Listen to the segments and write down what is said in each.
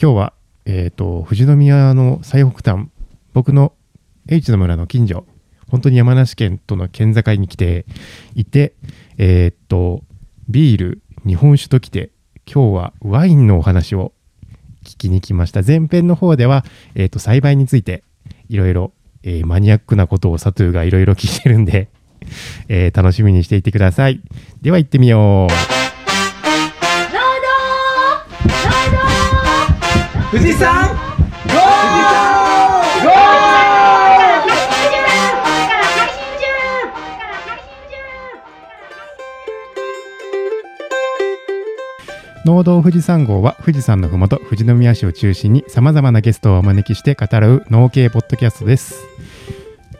今日は、えー、と富士宮の最北端僕の H の村の近所本当に山梨県との県境に来ていてえっ、とビール日本酒ときて今日はワインのお話を聞きに来ました。前編の方では、えー、と栽培についていろいろマニアックなことをサトゥーがいろいろ聞いてるんで、えー楽しみにしていてください。では行ってみよう。富士山ゴ農道富士山号は富士山のふもと富士宮市を中心にさまざまなゲストをお招きして語らう農系ポッドキャストです。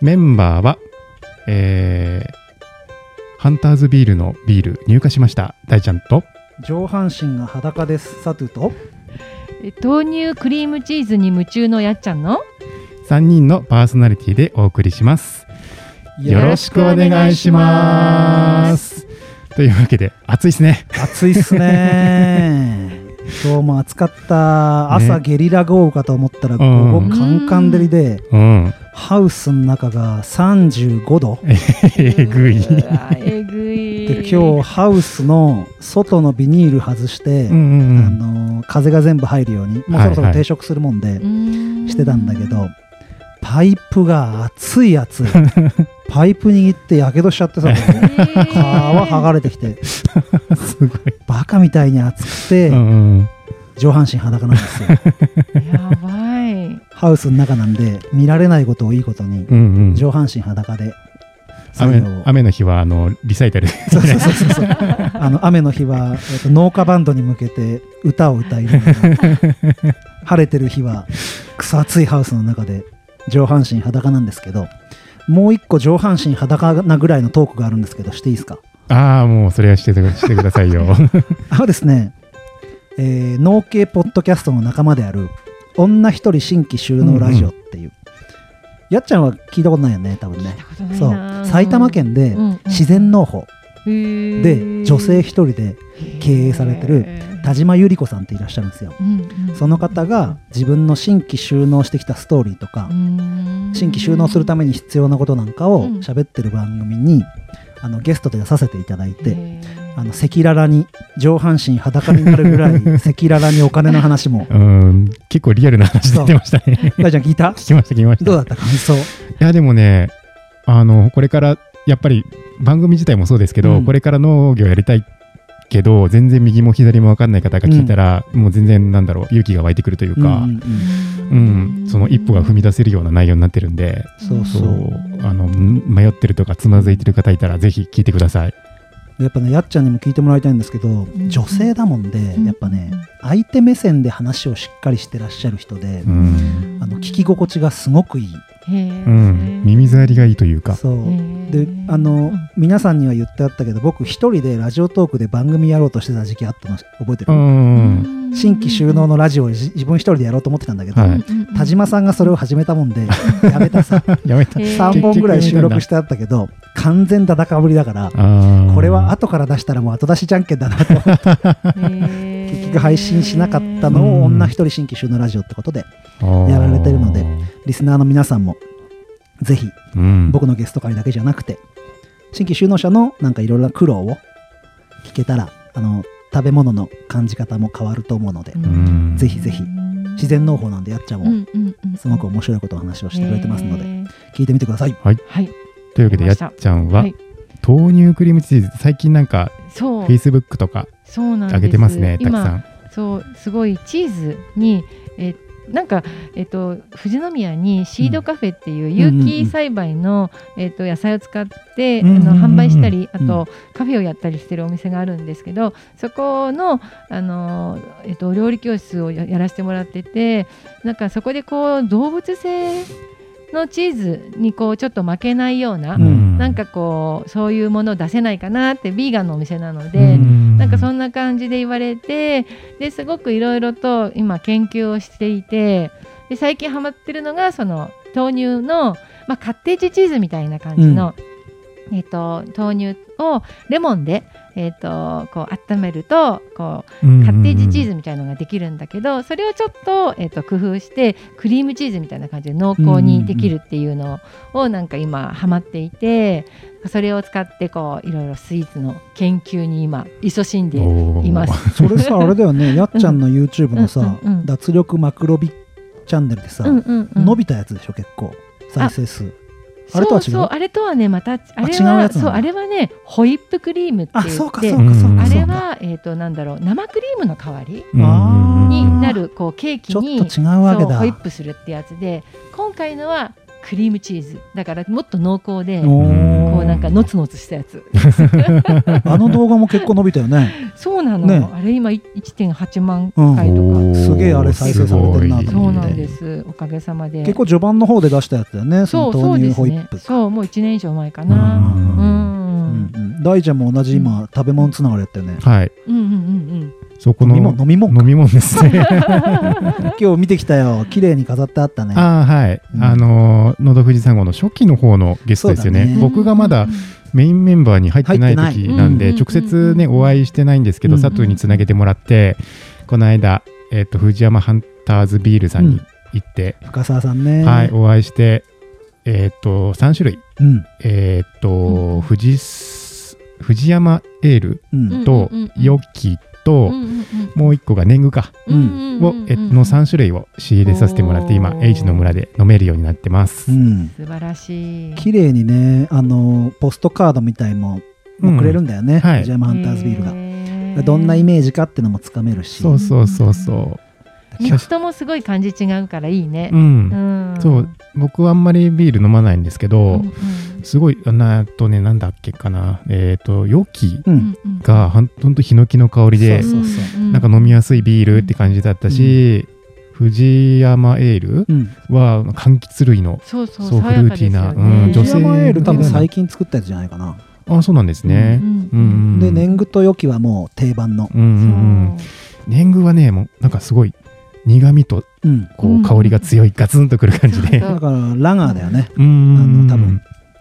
メンバーは、えーハンターズビールのビール入荷しました。大ちゃんと？上半身が裸です。サトゥと？え豆乳クリームチーズに夢中のやっちゃんの？3人のパーソナリティでお送りします。よろしくお願いします。というわけで暑いですね。暑いっすね今日も暑かった朝ね。ゲリラ豪雨かと思ったら午うん。後カンカン照りでうん。ハウスの中が35度。えぐい。えぐい。で今日ハウスの外のビニール外して、うんうんあの風が全部入るようにもうそろそろ停食するもんでしてたんだけど、パイプが熱い熱い。パイプ握ってやけどしちゃってさ。皮剥がれてきて。すごい。バカみたいに熱くて、うんうん。上半身裸なんですよ。やばい。ハウスの中なんで見られないことをいいことにうんうん。上半身裸で雨雨の日はあのリサイタル。そうそうそうそう。あの雨の日は、えっと農家バンドに向けて歌を歌いながら。晴れてる日は草暑いハウスの中で上半身裸なんですけどもう一個上半身裸なぐらいのトークがあるんですけどしていいですか？ああもうそれはしてく してくださいよ。あのですね、えー農系ポッドキャストの仲間である女一人新規収納ラジオっていう、やっちゃんは聞いたことないよね多分ね。そう。埼玉県で自然農法で女性一人で経営されてる田島由里子さんっていらっしゃるんですよ。その方が自分の新規収納してきたストーリーとか新規収納するために必要なことなんかをうん。喋ってる番組にあのゲストで出させていただいてあの赤裸々に上半身裸になるぐらい 赤裸々にお金の話も。うん。結構リアルな話出てましたね。大ちゃん聞いた？聞きました聞きました。どうだった？感想？いやでもねあのこれからやっぱり番組自体もそうですけど、うん。これから農業やりたいけど全然右も左も分かんない方が聞いたら、もう全然なんだろう勇気が湧いてくるというか、うん。うん。うんうんその一歩が踏み出せるような内容になってるんで、そうあのん迷ってるとかつまずいてる方いたらぜひ聞いてください。でやっぱねやっちゃんにも聞いてもらいたいんですけど、ん。女性だもんで、やっぱね相手目線で話をしっかりしてらっしゃる人で、うん。あの聞き心地がすごくいい。うん、耳障りがいいというか、そう。であの、皆さんには言ってあったけど僕一人でラジオトークで番組やろうとしてた時期あったの覚えてる、うん、新規収納のラジオをじ自分一人でやろうと思ってたんだけど、はい。田島さんがそれを始めたもんで やめたさ。やめた。3本ぐらい収録してあったけど完全だだかぶりだからこれは後から出したらもう後出しじゃんけんだなと。思って結局配信しなかったのうんを女一人新規収納ラジオってことでやられてるのでリスナーの皆さんもぜひうん、僕のゲスト会だけじゃなくて新規収納者のなんかいろいろな苦労を聞けたらあの食べ物の感じ方も変わると思うので、ん。ぜひぜひ自然農法なんでやっちゃんもすごく面白白いことを話をしてくれてますので、で聞いてみてください。はい。というわけでやっちゃんは、はい豆乳クリームチーズ最近なんかそう。Facebook とかそうなんです。上げてますねたくさ今ん。そうすごいチーズにえなんか、えっと、富士宮にシードカフェっていう有機栽培の、えっと、野菜を使って、うんうんうんあの販売したりあうんと、カフェをやったりしてるお店があるんですけどそこのあの、えっと、料理教室をややらせてもらっててなんかそこでこう動物性のチーズにこうちょっと負けないような、うんなんかこうそういうものを出せないかなってビーガンのお店なので。なんかそんんな感じで言われてですごくいろいろと今研究をしていてで最近ハマってるのがその豆乳の、まあ、カッテージチーズみたいな感じの、えっと豆乳をレモンで、えー、とこう温めるとこうカッテージチーズみたいなのができるんだけどそれをちょっと,、えー、と工夫してクリームチーズみたいな感じで濃厚にできるっていうのをなんか今ハマっていてそれを使ってこういろいろスイーツの研究に今勤しんでいます。それさあれだよね。やっちゃんの YouTube のさ、うんうんうん。脱力マクロビチャンネルでさ、うんうんうん。伸びたやつでしょ結構。再生数あれとは違う？そうそうあれとはねまたあれはそうあれはねホイップクリームって言あってそうかそうかそうかうんあれはえっ、となんだろう生クリームの代わりになるこうケーキちょっにと違うわけだ。ホイップするってやつで今回のはクリームチーズ。だからもっと濃厚でなんかのつのつしたやつ。あの動画も結構伸びたよね。そうなの、ね。あれ今い1.8万うん。回とか、おーすげえあれ再生されてんなとそうなんです。おかげさまで。結構序盤の方で出したやつだよね。そそうの豆乳そうですねそうもう1年以上前かうん。なうんうんうん。大ちゃんも同じ今、食べ物つながりやったよね。はい。うんうんうんそこの飲み物飲み物飲み物ですね。今日見てきたよ。綺麗に飾ってあったね。ああはい、うん。あのーのど富士山号の初期の方のゲストですよね。ね。僕がまだメインメンバーに入ってない時なんで直接ねお会いしてないんですけどうん。佐藤につなげてもらってこの間えっと藤山ハンターズビールさんに行って深澤さんね。はいお会いしてえっと3種類。うん。えっうん。と富士す藤山エールとうん。うん。ヨッキうんとうんうんもう一個が年貢か。うんをえの3種類を仕入れさせてもらって今 H の村で飲めるようになってます。うん。素晴らしい。綺麗にねあのポストカードみたいももくれるんだよね、はい。ジャマハンターズビールが、がどんなイメージかってのもつかめるし。そうそうそうそうミクともすごい感じ違うからいいね。う。ん。うん。そう。僕はあんまりビール飲まないんですけうど、ん。すごいあなとねなんだっけかな。えっ、とヨキううんんうん。がほんとヒノキの香りで、そうそうそう。うんなんか飲みやすいビールって感じだったし、藤山エールうん。は柑橘類のそうフルーティーなうん女藤性山エール多分最近作ったやつじゃないかな、あそうなんですね、うんうんうん。で年貢と良きはもう定番の。うんうんうん。年貢はねもうなんかすごい苦味とうん。こう香りが強いガツンとくる感じで。そ うだからラガーだよね。うん。あの多分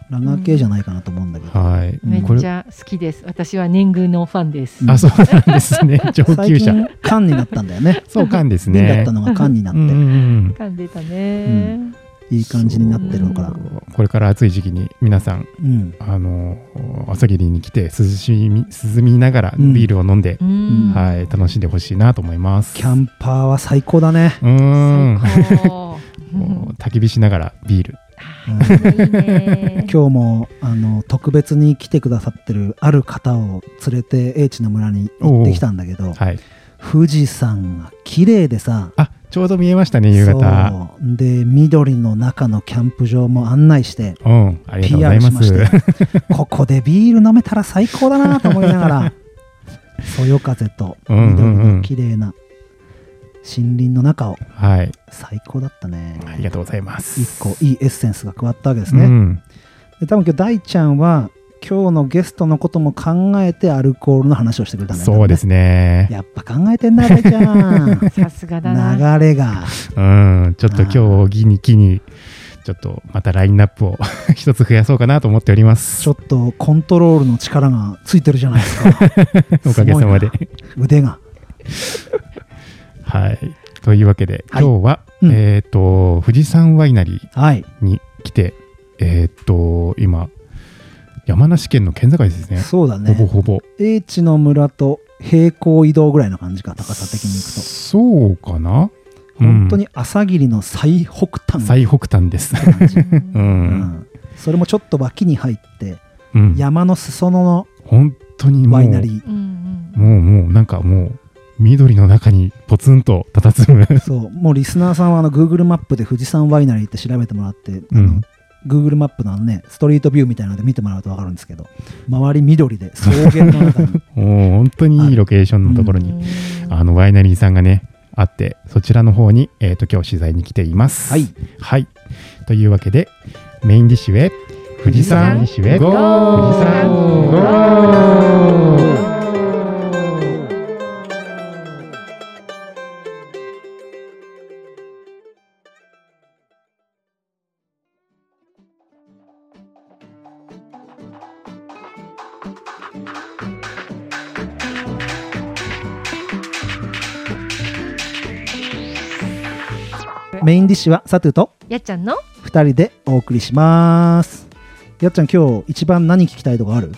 ラガー系じゃないかなと思うんだけど、はい。めっちゃ好きです。私は年貢のファンです。うんあそうなんですね。上最級者。近缶になったんだよね。そう缶です瓶だねったのが缶になって、うんうんうん。噛んでたね。いい感じになってるのかなこれから暑い時期に皆さんうん。あの朝霧に来て涼しみ涼みながらうん。ビールを飲んで、うん。はい楽しんでほしいなと思います。キャンパーは最高だね、うーん 焚き火しながらビール。今日もあの特別に来てくださってるある方を連れて英知の村に行ってきたんだけどはい。富士山が綺麗でさあちょうど見えましたね夕方。で緑の中のキャンプ場も案内してうんありがとうござ PR いましますして ここでビール飲めたら最高だなと思いながら そよ風と緑の綺麗な森林の中をはい。最高だったね。ありがとうございます。一個いいエッセンスが加わったわけですね、うん。で多分今日大ちゃんは今日のゲストのことも考えてアルコールの話をしてくれたんだよ。ねそうですね。やっぱ考えてんな大ちゃん。さすがだな。流れが。うんちょっと今日ギに気にちょっとまたラインナップを 一つ増やそうかなと思っております。ちょっとコントロールの力がついてるじゃないですか。おかげさまで。腕が。はい。というわけで、はい。今日は、うん。えっ、と、富士山ワイナリはい。ーに来て、えっ、と、今、山梨県の県境ですね。そうだほぼねほぼ。英知の村と平行移動ぐらいの感じか高さ的にいくとそうかな？本当に朝霧の最北端最北端です。う。うんん、それもちょっと脇に入ってうん。山の裾野の本当にもう、ワイナリー。もう、もう、なんかもう、緑の中にポツンと佇む。そうもうリスナーさんはあの Google マップで富士山ワイナリーって調べてもらって、あのうん Google マップのあのねストリートビューみたいなので見てもらうと分かるんですけど周り緑で草原の中に。もう、本当にいいロケーションのところに、うん。あの、ワイナリーさんがね、あって、そちらの方に、えっ、と、今日取材に来ています。はい。はい。というわけで、メインディッシュへ、富士山ディッシュへ、ゴー。富士山メインディッシュはサトゥとやっちゃんの2人でお送りします。やっちゃん今日一番何聞きたいとこある？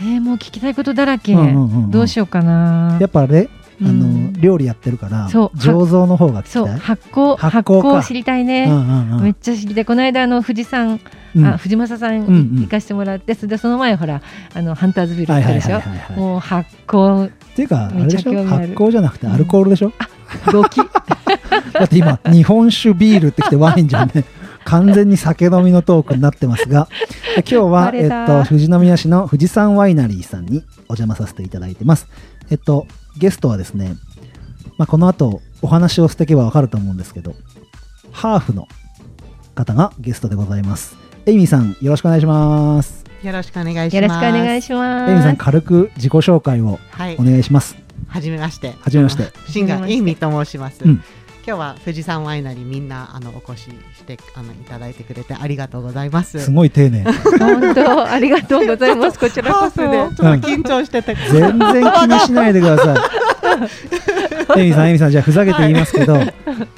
えー、もう聞きたいことだらけ、うんうんうんうん。どうしようかな。やっぱあれあの、うん料理やってるからそう醸造の方がそう発酵発酵か。知りたいね、うんうんうん。めっちゃ知りたい。この間あの富士山、うん。あ藤正さんうんうん。行かしてもらって、それでその前ほらあのハンターズビル行ったでしょ、はいはいはい。もう発酵っていうかあれでしょ？発酵じゃなくてアルコールでしょ、動機。だって今日本酒ビールってきてワインじゃんね。完全に酒飲みのトークになってますが。今日は、えっと、富士宮市の富士山ワイナリーさんにお邪魔させていただいてます。えっとゲストはですね、まあ、この後お話をしていけばわかると思うんですけどハーフの方がゲストでございます。エイミーさんよろしくお願いしますよろしくお願いします。よろしくお願いしますエイミーさん軽く自己紹介をはいお、願いしますはじめまして。はじめましてシンガーエイミーと申します。うん今日は富士山ワイナリーみんなあのお越ししてあのいただいてくれてありがとうございます。すごい丁寧本当ありがとうございますこちらこそ緊張してて、全然気にしないでください。エミさん、エミさん、じゃあふざけて言いますけど、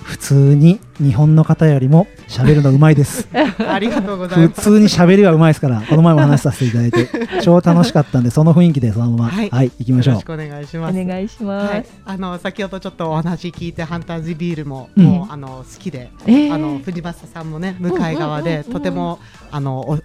普通に日本の方よりも喋るのうまいです。ありがとうござい普ます。通に喋りはうまいですから、この前も話させていただいて、超楽しかったんで、その雰囲気でそのまま、は、はいい行きましょうよろし。くお願いしおます。願いします、はい、あの先ほどちょっとお話聞いてハンターズビールも、うんもうあの好きで、えーあの藤正さんもね向かい側で、うんうんうんうんとてもあの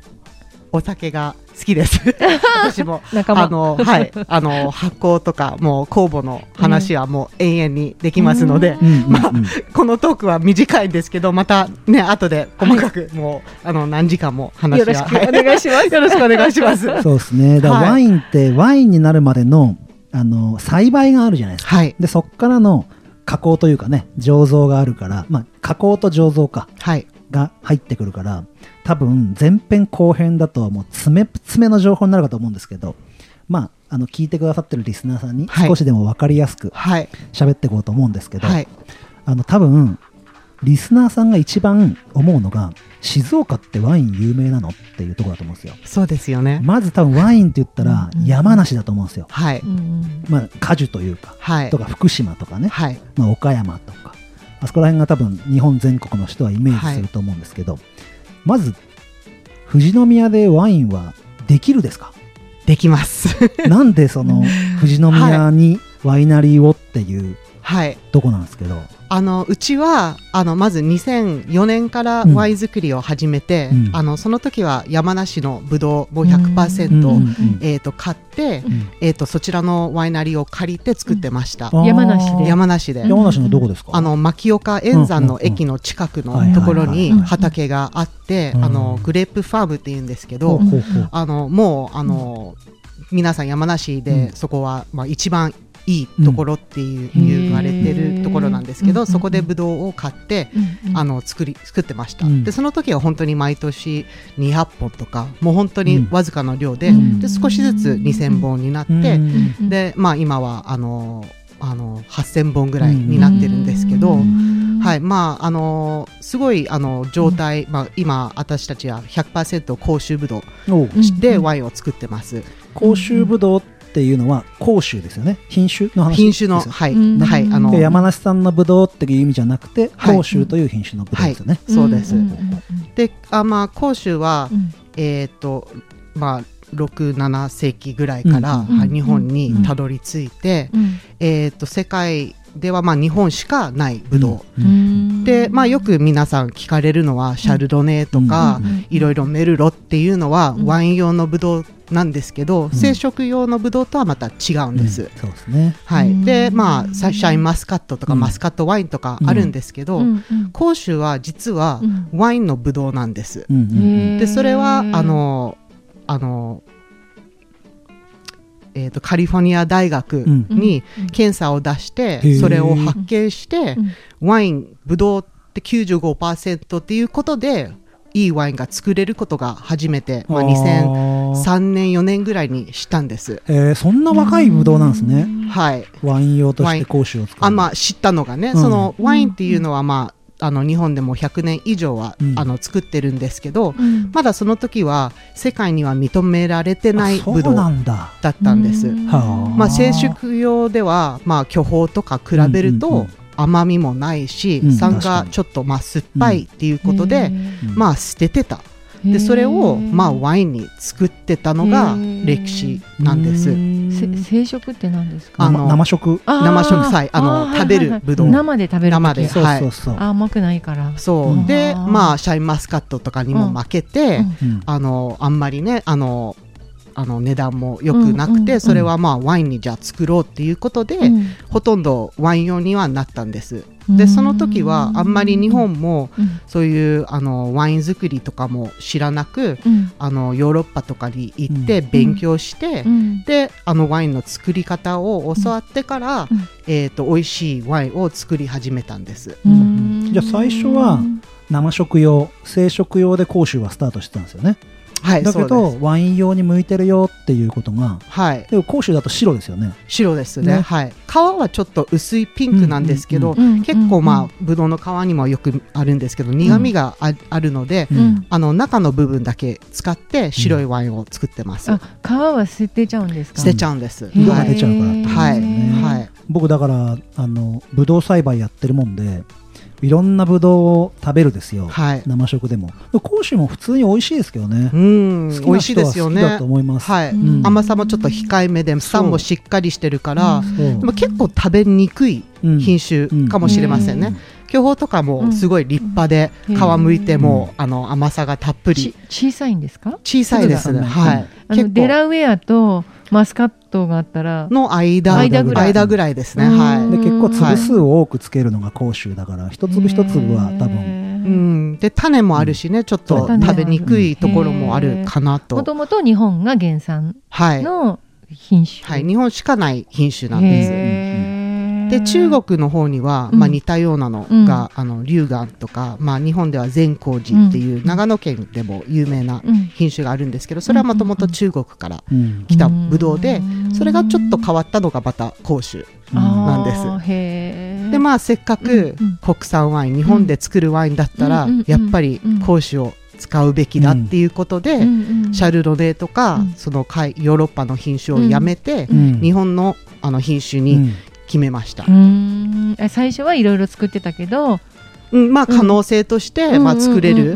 おお酒が好きです。私も仲間あのはいあの発酵とかもう酵母の話はもう永遠にできますので、うんうんうんまあこのトークは短いんですけどまたね後で細かくもう、あの何時間も話はよろしくお願いしますよろしくお願いします。そうですね。だワインって、ワインになるまでの、あの、栽培があるじゃないですか。はいで、そっからの加工というかね、醸造があるから、まあ、加工と醸造か。はいが入ってくるから多分前編後編だともう詰め詰めの情報になるかと思うんですけどまああの聞いてくださってるリスナーさんにはい。少しでも分かりやすくはい。喋っていこうと思うんですけど、はい。あの多分リスナーさんが一番思うのが静岡ってワイン有名なのっていうところだと思うんですよ。そうですよね。まず多分ワインって言ったら山梨だと思うんですよ、はい。まあ果樹というかはい。とか福島とかね、はい。まあ、岡山とか。あそこら辺が多分日本全国の人はイメージすると思うんですけど、まず富士宮でワインはできるですか？できます。なんでその富士宮にワイナリーをっていうはい。とこなんですけど、あのうちはあのまず2004年からうん。ワイン作りを始めて、うん。あのその時は山梨のブドウもううん100%、うんうん。えー、と買って、うん。えー、とそちらのワイナリーを借りて作ってました、山梨で。山梨で。山梨のどこですか、あの牧岡円山の駅の近くのところにうん畑があって、うん。あのグレープファームっていうんですけど、あのもうあの、皆さん山梨で、うん。そこは、まあ、一番いいところっていう、うん言われてるところなんですけど、うん。そこでブドウを買って、うんうんあの作り作ってました、うん。でその時は本当に毎年200本とかもう本当にわずかの量で,、うん。で少しずつ2000本になって、うんうんでまあ今はあのあの8000本ぐらいになってるんですけど、うんはいまああのすごいあの状態、まあ、今私たちは100%甲州ぶどおう。うでワインを作ってます、甲州ぶどうっていうのは甲州ですよね。品種の話品種のはい、うん。はいあので山梨産のぶどうっていう意味じゃなくてはい。甲州という品種のぶどうですよね、そうです、んんうんであまあ甲州は、うん。えっ、とまあ67世紀ぐらいから、日本にたどり着いて、うん。えっ、と世界ではまあ日本しかないブドウ、でまあよく皆さん聞かれるのはシャルドネとか、いろいろメルロっていうのはうん。ワイン用のブドウなんですけど、生殖用のブドウとはまた違うんです。うん。そうですね。はい、うん。でまあサシャインマスカットとかうん。マスカットワインとかあるんですけど、甲州は実はうん。ワインのブドウなんです。でそれはあのあの、えー、とカリフォルニア大学うん。にうん。検査を出して、へー。それを発見して、うん。ワインブドウって95%っていうことでいいワインが作れることが初めて、まあ、2003年4年ぐらいにしたんです。えーそんな若いブドウなんですね。はい。ワイン用として甲州を使う。あまあ、知ったのがね、うん。そのワインっていうのは、まあ、あの日本でも100年以上は、うん。あの作ってるんですけど、うん。まだその時は世界には認められてないブドウなんだ。だったんです。あまあ、生殖用では、まあ、巨峰とか比べると、うんうんうん。甘みもないし、うん。酸がちょっとまあ酸っぱいっていうことで、うん。まあ捨ててたでそれをまあワインに作ってたのが歴史なんです。うん生食って何ですか？あの生食？生食菜。あのー食べるはいはい。はいぶどう。生で食べる時？生でそうはいそう。そう、あ甘くないから。そう、うん。でまあシャインマスカットとかにも負けて、うん。うん。あのあんまりねあのあの値段も良くなくて、うんうん。うんそれはまあワインにじゃあ作ろうっていうことで、うん。ほとんどワイン用にはなったんです。でその時はあんまり日本もうん。そういうあのワイン作りとかも知らなくうん。あのヨーロッパとかに行ってうん。勉強して、うん。であのワインの作り方を教わってから、うん。えー、と美味しいワインを作り始めたんです。うん。じゃあ最初は生食用生食用で講習はスタートしてたんですよねはい、だけどワイン用に向いてるよっていうことがはい、でも講習だと白ですよね。白ですね。ね。はい。皮はちょっと薄いピンクなんですけど、うんうん結構まあブドウの皮にもよくあるんですけど苦味があ,、あるので、ううん。んあの中の部分だけ使って白いワインを作ってます。あ皮は捨てちゃうんですか？捨てちゃうんです。色がはい出ちゃうからはい。ねはい。僕だからあのブドウ栽培やってるもんでいろんなブドウを食べるですよ、はい。生食でも。講習も普通に美味しいですけどね、うん、美好きな味しいですよ人は好きだねと。思います、はい、うん。甘さもちょっと控えめで酸もしっかりしてるから、でも結構食べにくいうん品種かもしれませんね。うん。巨峰とかもすごい立派で、うん。皮むいても、うん。あの甘さがたっぷり。ち小さいんですか？小さいですはい。あのデラウェアとマスカットがあったらの間間ぐらい。間ぐらいですね。うん。はい。で結構はい粒数を多くつけるのが甲州だから一粒一粒は多分。う分ん、で種もあるしね、ちょっと食べにくいところもあるかなもと。ともと日本が原産はい、の品種。はい、日本しかない品種なんです。で中国の方には、うん。まあ、似たようなのが、あの龍眼とか、まあ、日本では善光寺っていう、うん長野県でも有名なうん。品種があるんですけどそれはもともと中国からうん。来たブドウでうん。それがちょっと変わったのがまた甲州なんです。でまあせっかくうんうん。国産ワイン日本で作るワインだったら、うんうんうん。やっぱり甲州を使うべきだっていうことで、うんうんシャルドネとか、うん。その海ヨーロッパの品種をやめて、うん。日本のあの品種にうん決めました、最初はいろいろ作ってたけど、うんまあ可能性として、まあ、作れる、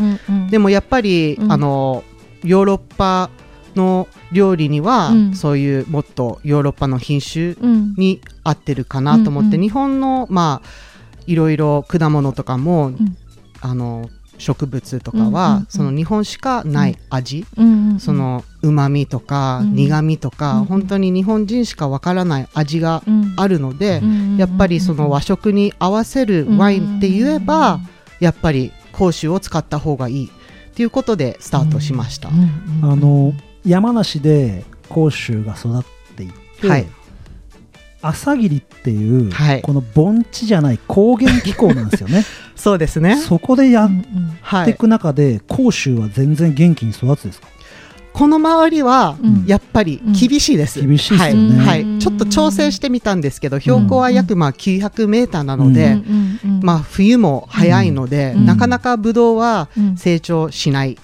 でも、もやっぱり、うん。あのヨーロッパの料理には、うん。そういうもっとヨーロッパの品種うん。に合ってるかなと思って、日本のまあいろいろ果物とかも、ん。あの植物とかうんうんは、うん。その日本しかない味、うんうんそのうまみとか、うん苦みとか、うん本当に日本人しかわからない味がうん。あるので、うんやっぱりその和食に合わせるワインって言えば、やっぱり甲州を使った方がいい。っていうことでスタートしました。うんうんあの山梨で甲州が育っていって、はい朝霧っていう、はい。この盆地じゃない高原気候なんですよね。そうですね。そこでやっうんうんはい。ていく中で甲州は全然元気に育つですか？この周りはうん。やっぱり厳しいです。厳しいですよね。はい。はいちょっと調整してみたんですけど、標高は約まあ900メーターなのうで、うん。うん。うん。まあ冬も早いので、うん。なかなかブドウはうん。成長しない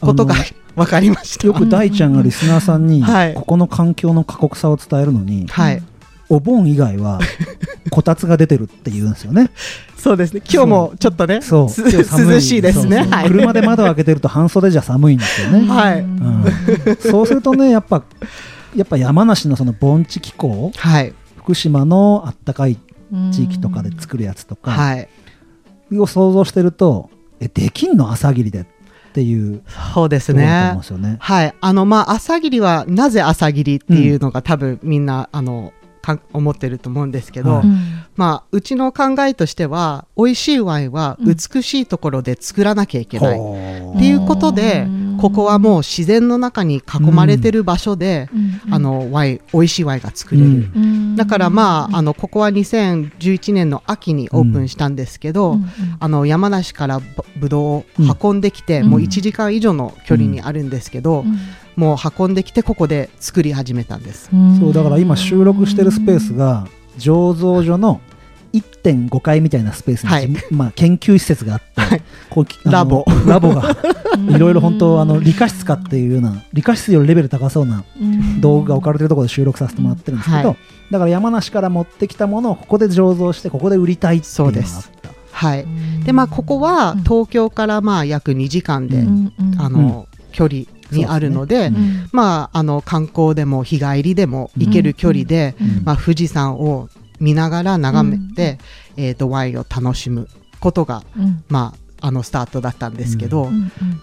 ことが分かりました。よく大ちゃんがリスナーさんに、はい。ここの環境の過酷さを伝えるのに、はい。お盆以外はこたつが出てるって言うんですよね。そうですね。今日もちょっとね、そう 涼しいですね。はい。車で窓開けてると半袖じゃ寒いんですよね。はいうんそうするとねやっぱやっぱ山梨のその盆地気候はい。福島のあったかい地域とかで作るやつとかはい。を想像してるとえできんの朝霧でっていうそうですねで。すよね。はい。あの、まあ、朝霧は、なぜ朝霧っていうのが、多分みんな、あの、か思ってると思うんですけど、はいまあ、うちの考えとしては、美味しいワインはうん。美しいところで作らなきゃいけない。ほうっていうことでうん。ここはもう自然の中に囲まれてる場所で、うん。あの、ワイン、美味しいワインが作れる。うん。うん。だからまあ、あの、ここは2011年の秋にオープンしたんですけど、うん。うん。あの山梨からぶぶどうを運んできて、うん。もう1時間以上の距離にあるんですけど、もう運んできてここで作り始めたんです。うん。そうだから今収録してるスペースが醸造所の1.5階みたいなスペースに、はい。まあ、研究施設があって、はい。こうラボ。ラボがいろいろ本当あの理科室かっていうような理科室よりレベル高そうな道具が置かれてるところで収録させてもらってるんですけど、はい。だから山梨から持ってきたものをここで醸造してここで売りたいっていうのがあった。はい。でまあここは東京からまあ約2時間で、うん。あの距離にあるので、そうですね。まああの観光でも日帰りでも行ける距離で、うん。まあ、富士山を見ながら眺めて、えー、とワインを楽しむことが、まあ、あのスタートだったんですけど、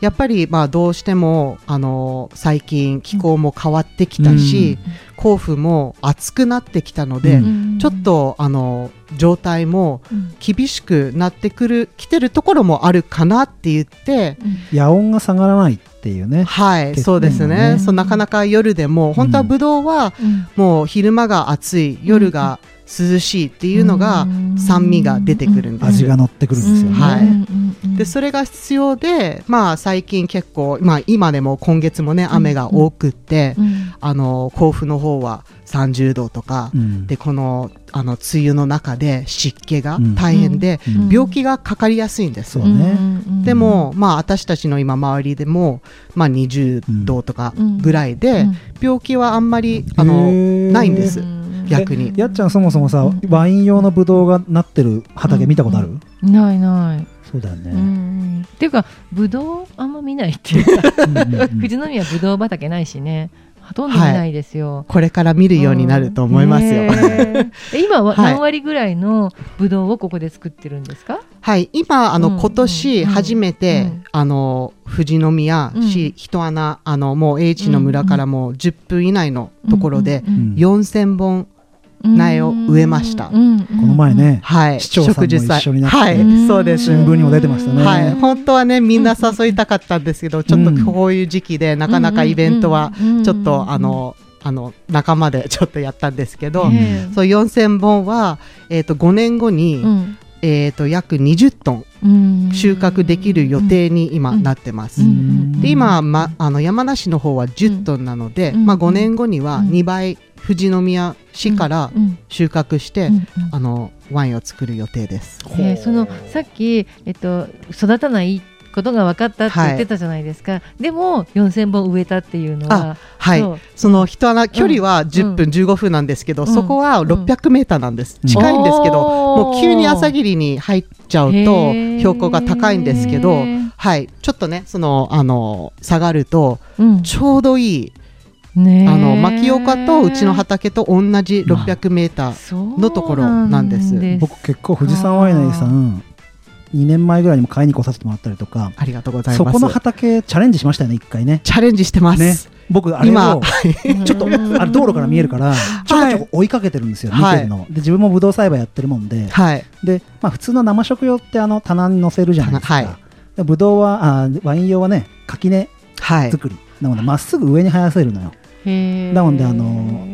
やっぱりまあどうしてもあの最近気候も変わってきたし、甲府も暑くなってきたので、うちょっとあの状態も厳しくなってくる来てるところもあるかなって言って、野音が下がらないっていうね。はい、欠点そうですがね。ねそうなかなか夜でも本当はブドウはもう昼間が暑い夜が涼しいっていうのが酸味が出てくるんです。味が乗ってくるんですよね、はい。でそれが必要で、まあ、最近結構、まあ、今でも今月もね雨が多くって、あの甲府の方は30度とか、うん。でこのあの梅雨の中で湿気がうん。大変で、うん。病気がかかりやすいんです。そうね。でも、まあ、私たちの今周りでも、まあ、20度とかぐらいで、病気はあんまりあのないんです逆に。やっちゃんそもそもさ、ワイン用のブドウがなってる畑見たことある、ないない。そうだよね、うんっていうかブドウあんま見ないっていう。かうんうんうん。富士宮ブドウ畑ないしね。ほとんど見ないですよ、これから見るようになると思いますよ。へー 今ははい。何割ぐらいのブドウをここで作ってるんですか、はい、今あの、うん今年初めて、うん。あの富士宮市、一穴あのもう英知の村からもう10分以内のところで、うん4000本苗を植えました。この前ね、はい。市長さんも植樹祭一緒になってはい、うん。そうです。新聞にも出てましたね、はい、本当はねみんな誘いたかったんですけど、ちょっとこういう時期でなかなかイベントはちょっとあのあの仲間で ちょっとやったんですけど、ねそう4000本は、えー、と5年後に、うん。えー、と約20トンうん。収穫できる予定に今なってます。うん。で今、ま、あの山梨の方は10トンなので、うん。まあ、5年後にはうん。2倍富士宮市からうん収穫して、うんうん。あのワインを作る予定です。えーそのさっき、えっと、育たないことが分かったって言ってたじゃないですか、でも4000本植えたっていうのははい。その人穴距離は10分、15分なんですけど、うん。そこは600メーターなんです、うん近いんですけど、もう急に朝霧に入っちゃうと標高が高いんですけど、はい、ちょっとねそのあの下がるとうん。ちょうどいい、ねあの牧岡とうちの畑と同じ600メーター、のところなんです。僕結構富士山ワイナリー。さん2年前ぐらいにも買いに来させてもらったりとか。ありがとうございます。そこの畑チャレンジしましたよね一回ね。チャレンジしてます、ね。僕あれ今。を ちょっとあれ道路から見えるからちょこちょこ追いかけてるんですよ、はい。見てるの。で自分もブドウ栽培やってるもんで。はい。で、まあ、普通の生食用ってあの棚に載せるじゃないですか、はい。でブドウはあワイン用はね垣根はい。作り。なのでまっすぐ上に生やせるのよなのであの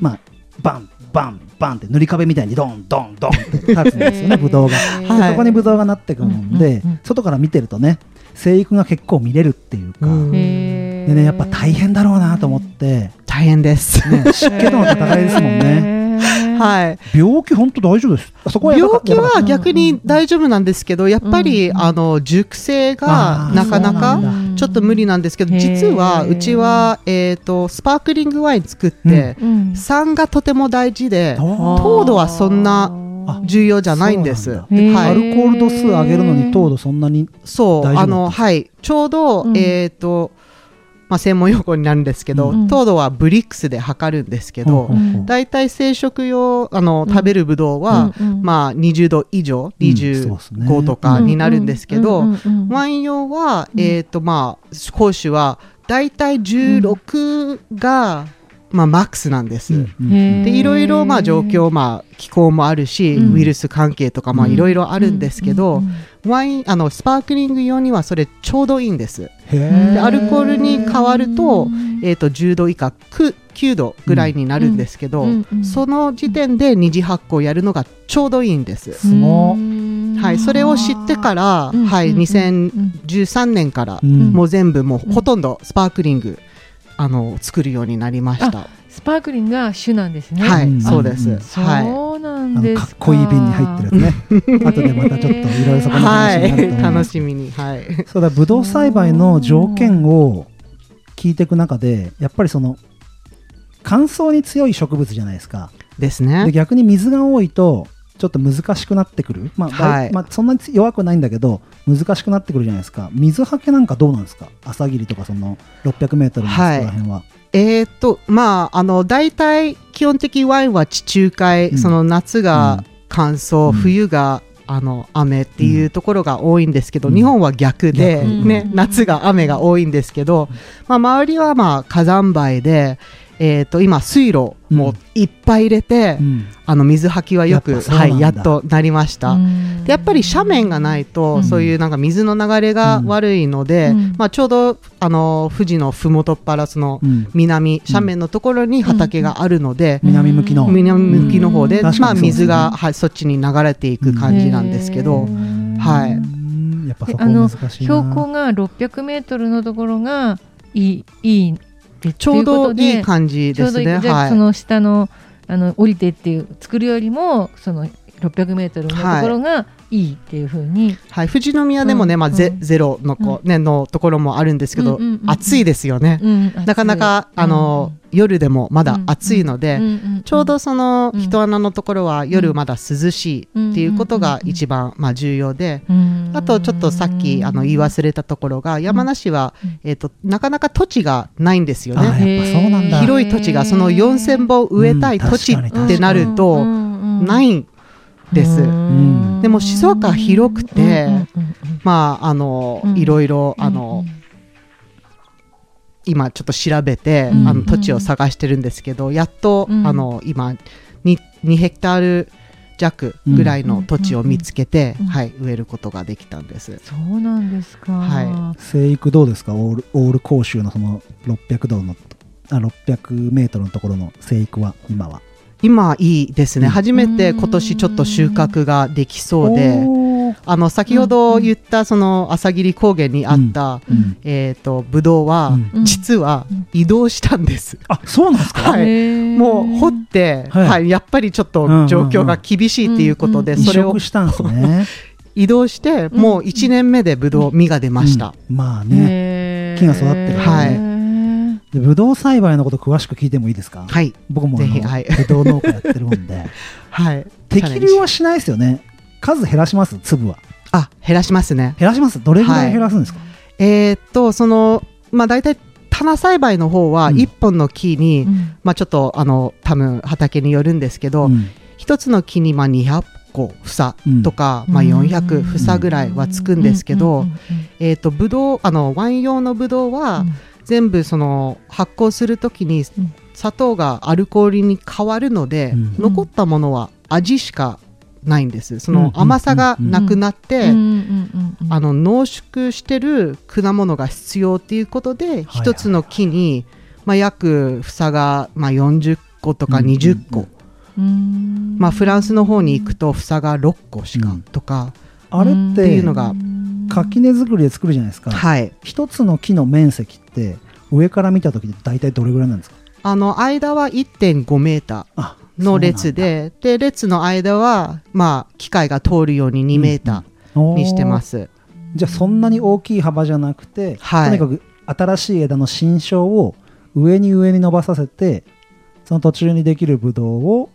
まあバンバンバンって塗り壁みたいにドンドンドンって立つんですよねブドウが、ではいそこにブドウがなってくるんで、うんうんうん外から見てるとね生育が結構見れるっていうか、でねやっぱ大変だろうなと思って、大変です、ね、湿気との戦いですもんね。ねはい。病気本当大丈夫です。あそこは病気は逆に大丈夫なんですけど、やっぱり、うんあの熟成がなかなかちょっと無理なんですけど、実はうちは、えー、とスパークリングワイン作って、うん酸がとても大事で、糖度はそんな重要じゃないんです。はい、アルコール度数上げるのに糖度そんなにそうあのはい。ちょうど、うん。えっ、とまあ専門用語になるんですけど、うん。糖度はブリックスで測るんですけど、ほうほうほうだいたい生食用あのうん。食べるブドウは、うん。うん。まあ20度以上、うん。そうですね25とかになるんですけど、うん。うん。うん。うん。ワイン用は、うんえっ、とまあ講師はだいたい16が、まあマックスなんです。でいろいろまあ状況、まあ、気候もあるし、うん。ウイルス関係とかまあうん。いろいろあるんですけど、ワインあのスパークリング用にはそれちょうどいいんです。でアルコールに変わるとうん。えー、と10度以下 9, 9度ぐらいになるんですけど、その時点で二次発酵やるのがちょうどいいんです。すはい、それを知ってから、うん。はい、うん2013年から、うん。もう全部もううんほとんどスパークリング、あの作るようになりました。スパークリングが主なんですね。はい、うん。そうです。そうなんですか。っこいい瓶に入ってるやつね。後でまたちょっといろいろそこの話になるとはい、楽しみにはい。そうだブドウ栽培の条件を聞いていく中でやっぱりその乾燥に強い植物じゃないですか。ですね。で逆に水が多いとちょっと難しくなってくる、まあはい。まあ、そんなに弱くないんだけど難しくなってくるじゃないですか。水はけなんかどうなんですか？朝霧とかその 600m のそこら辺は、えーっとまああの大体基本的ワインは地中海、うん。その夏が乾燥、うん。冬があの雨っていうところが多いんですけど、うん。日本は逆で、逆。ねうん。夏が雨が多いんですけど、まあ、周りはまあ火山灰で、えーっと今水路もいっぱい入れて、うん。あの水はきはよくやはい、やっとなりました。でやっぱり斜面がないと、うん。そういうなんか水の流れが悪いので、うん。まあ、ちょうどあの富士の麓っ腹そのうん。南斜面のところに畑があるので、南向きの、南向きの方で、まあ、水が、はい、そっちに流れていく感じなんですけど、はい。うん。やっぱそこあの標高が600メートルのところがいいいいちょうどいいじ感じちょうどいいですね。はいじゃあその下のあの降りてっていう作るよりもその600メートルのところがいいっていうふうに、はい、富士宮でもね、まあ、ゼうん。ゼロのこう、ね、のところもあるんですけど、うんうんうん暑いですよね。うんなかなか、あの、夜でもまだ暑いので、うんうんうんちょうどそのうん。人穴のところは夜まだ涼しいっていうことが一番まあ重要で、うん。あとちょっとさっきあの言い忘れたところが山梨はうん。えっとなかなか土地がないんですよあね。やっぱそうなんだ。広い土地がその4000本植えたいうん土地ってなるとないです。ん。でも静岡は広くてまああのうん。いろいろあの今ちょっと調べて、うんあの土地を探してるんですけどやっと、うん。あの今 2, 2ヘクタール弱ぐらいの土地を見つけて、うんはい、植えることができたんです。そうなんですか。は生育どうですか？オールオール甲州のその600度のあ600メートルのところの生育は今は今いいですね、うん。初めて今年ちょっと収穫ができそうで、あの先ほど言ったその朝霧高原にあった、うん。えっ、とブドウは、実は移動したんです。あそうなんですか、はい。もう掘って、はい。はい。やっぱりちょっと状況が厳しいっていうことで、それを植したんですね。移動して、うん。もう1年目でブドウ実が出ました。うん。まあね。木が育ってるはいでブドウ栽培のこと詳しく聞いてもいいですか？はい、僕もあのぜひはい。ブドウ農家やってるもんで。はい、適量はしないですよね。数減らします？粒は。あ減らしますね。減らします？どれぐらい減らすんですか、えーっとそのまあ大体棚栽培の方はうん。1本の木に、うん。まあちょっとあの多分畑によるんですけど、うん。一つの木にまあ200個房とか、まあ400房ぐらいはつくんですけど、うん。うん。えーっとブドウあのワイン用のブドウは、うん全部その発酵するときにうん。砂糖がアルコールに変わるので、うん。残ったものは味しかないんです。そうんの甘さがなくなって、濃縮してる果物が必要っていうことではい一つの木に、まあ、約房が、まあ、40個とかうんうんうん。20個、うん。まあ、フランスの方に行くと房が6個しかうん。とか、あれっってていうのが垣根作りで作るじゃないですか、はい一つの木の面積って上から見た時って大体どれぐらいなんですか？あの間は1.5メータあーの列でで列の間は、まあ、機械が通るように2メーターにしてます。す、じゃあそんなに大きい幅じゃなくて、はい。とにかく新しい枝の新梢を上に上に伸ばさせてその途中にできるブドウを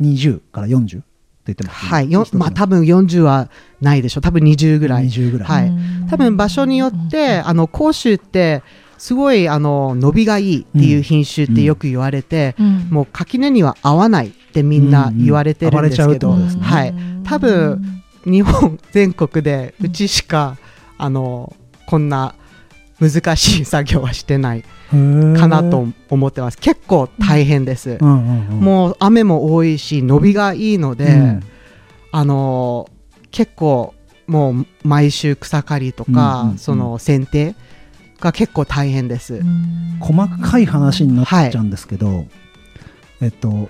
20から40って言ってます、はい。よまあ多分40はないでしょう。多分20ぐらい。20ぐらい、はい。多分場所によって、あの甲州ってすごいあの伸びがいいっていう品種ってよく言われて、うん。もう垣根には合わないってみんな言われてるんですけど、うん。うん。暴れちゃうってことですねはい、多分日本全国でうちしか、あのこんな難しい作業はしてないかなと思ってます。結構大変です、うんうんうん、もう雨も多いし伸びがいいので、うん。あの結構もう毎週草刈りとか、うんうんうん。その剪定が結構大変です、細かい話になっちゃうんですけど、えっと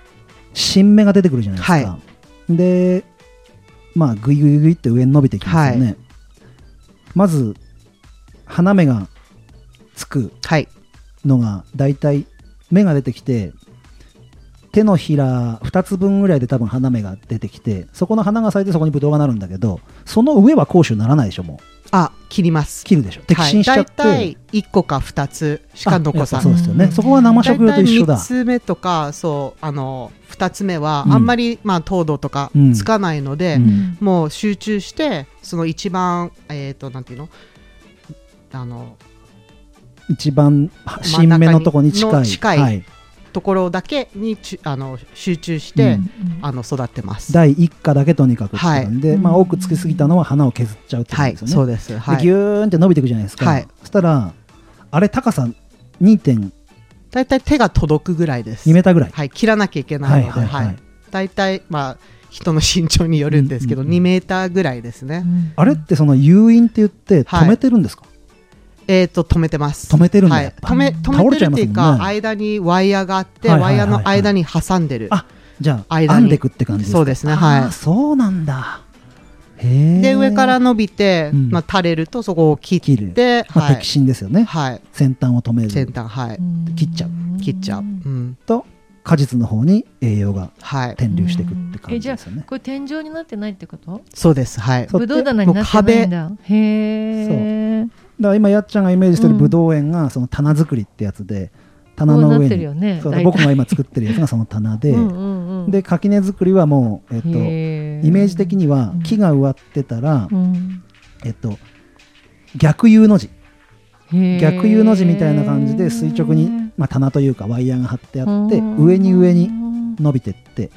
新芽が出てくるじゃないですか、はでまあグイグイグイって上に伸びてきますよね、まず花芽がつくはい。のがだいたい芽が出てきて手のひら2つ分ぐらいで多分花芽が出てきてそこの花が咲いてそこにブドウがなるんだけどその上は甲州ならないでしょもう。あ切ります。切るでしょ。摘心しちゃって、はい、大体1個か2つしか残さない。そうですよね。そこは生食用と一緒だ。3つ目とかそうあの2つ目はあんまり、うん、まあ、糖度とかつかないので、うん、もう集中してその一番えっ、ー、となんていうの？あの一番新芽のところに近い。近い、はい、ところだけにあの集中して、うん、あの育ってます。第一花だけとにかくはい、で、まあ、多くつきすぎたのは花を削っちゃうってことですよね、はい、そうです、はい、でギューンって伸びていくじゃないですか、はい、そしたらあれ高さ2点。大体手が届くぐらいです。2メーターぐらい、はい、切らなきゃいけないので、はいはいはい、大体まあ人の身長によるんですけど、うんうん、2メーターぐらいですね、うん、あれってその誘引って言って止めてるんですか、えっ、ー、と止めてます。止めてるんだ。はい、止め止めてるっていうか、ね、間にワイヤーがあって、はいはいはいはい、ワイヤーの間に挟んでる。あ、じゃあ編んでくって感じそうですね。はい。そうなんだ。で上から伸びて、うん、まあ垂れるとそこを切って、まあ、摘心ですよね。はい。先端を止める。先端はい。切っちゃう。切っちゃう。うん。と果実の方に栄養が転流していくって感じですよね。これ天井になってないってこと？そうです。はい。ブドウ棚になってないんだ。へえ。だから今やっちゃんがイメージしてるぶどう園がその棚作りってやつで、棚の上に、ね、僕が今作ってるやつがその棚で。で垣根作りはもう、えっと、イメージ的には木が植わってたら、うん、えっと、逆 U の字。逆 U の字みたいな感じで垂直に、まあ、棚というかワイヤーが張ってあって上に上に伸びてって。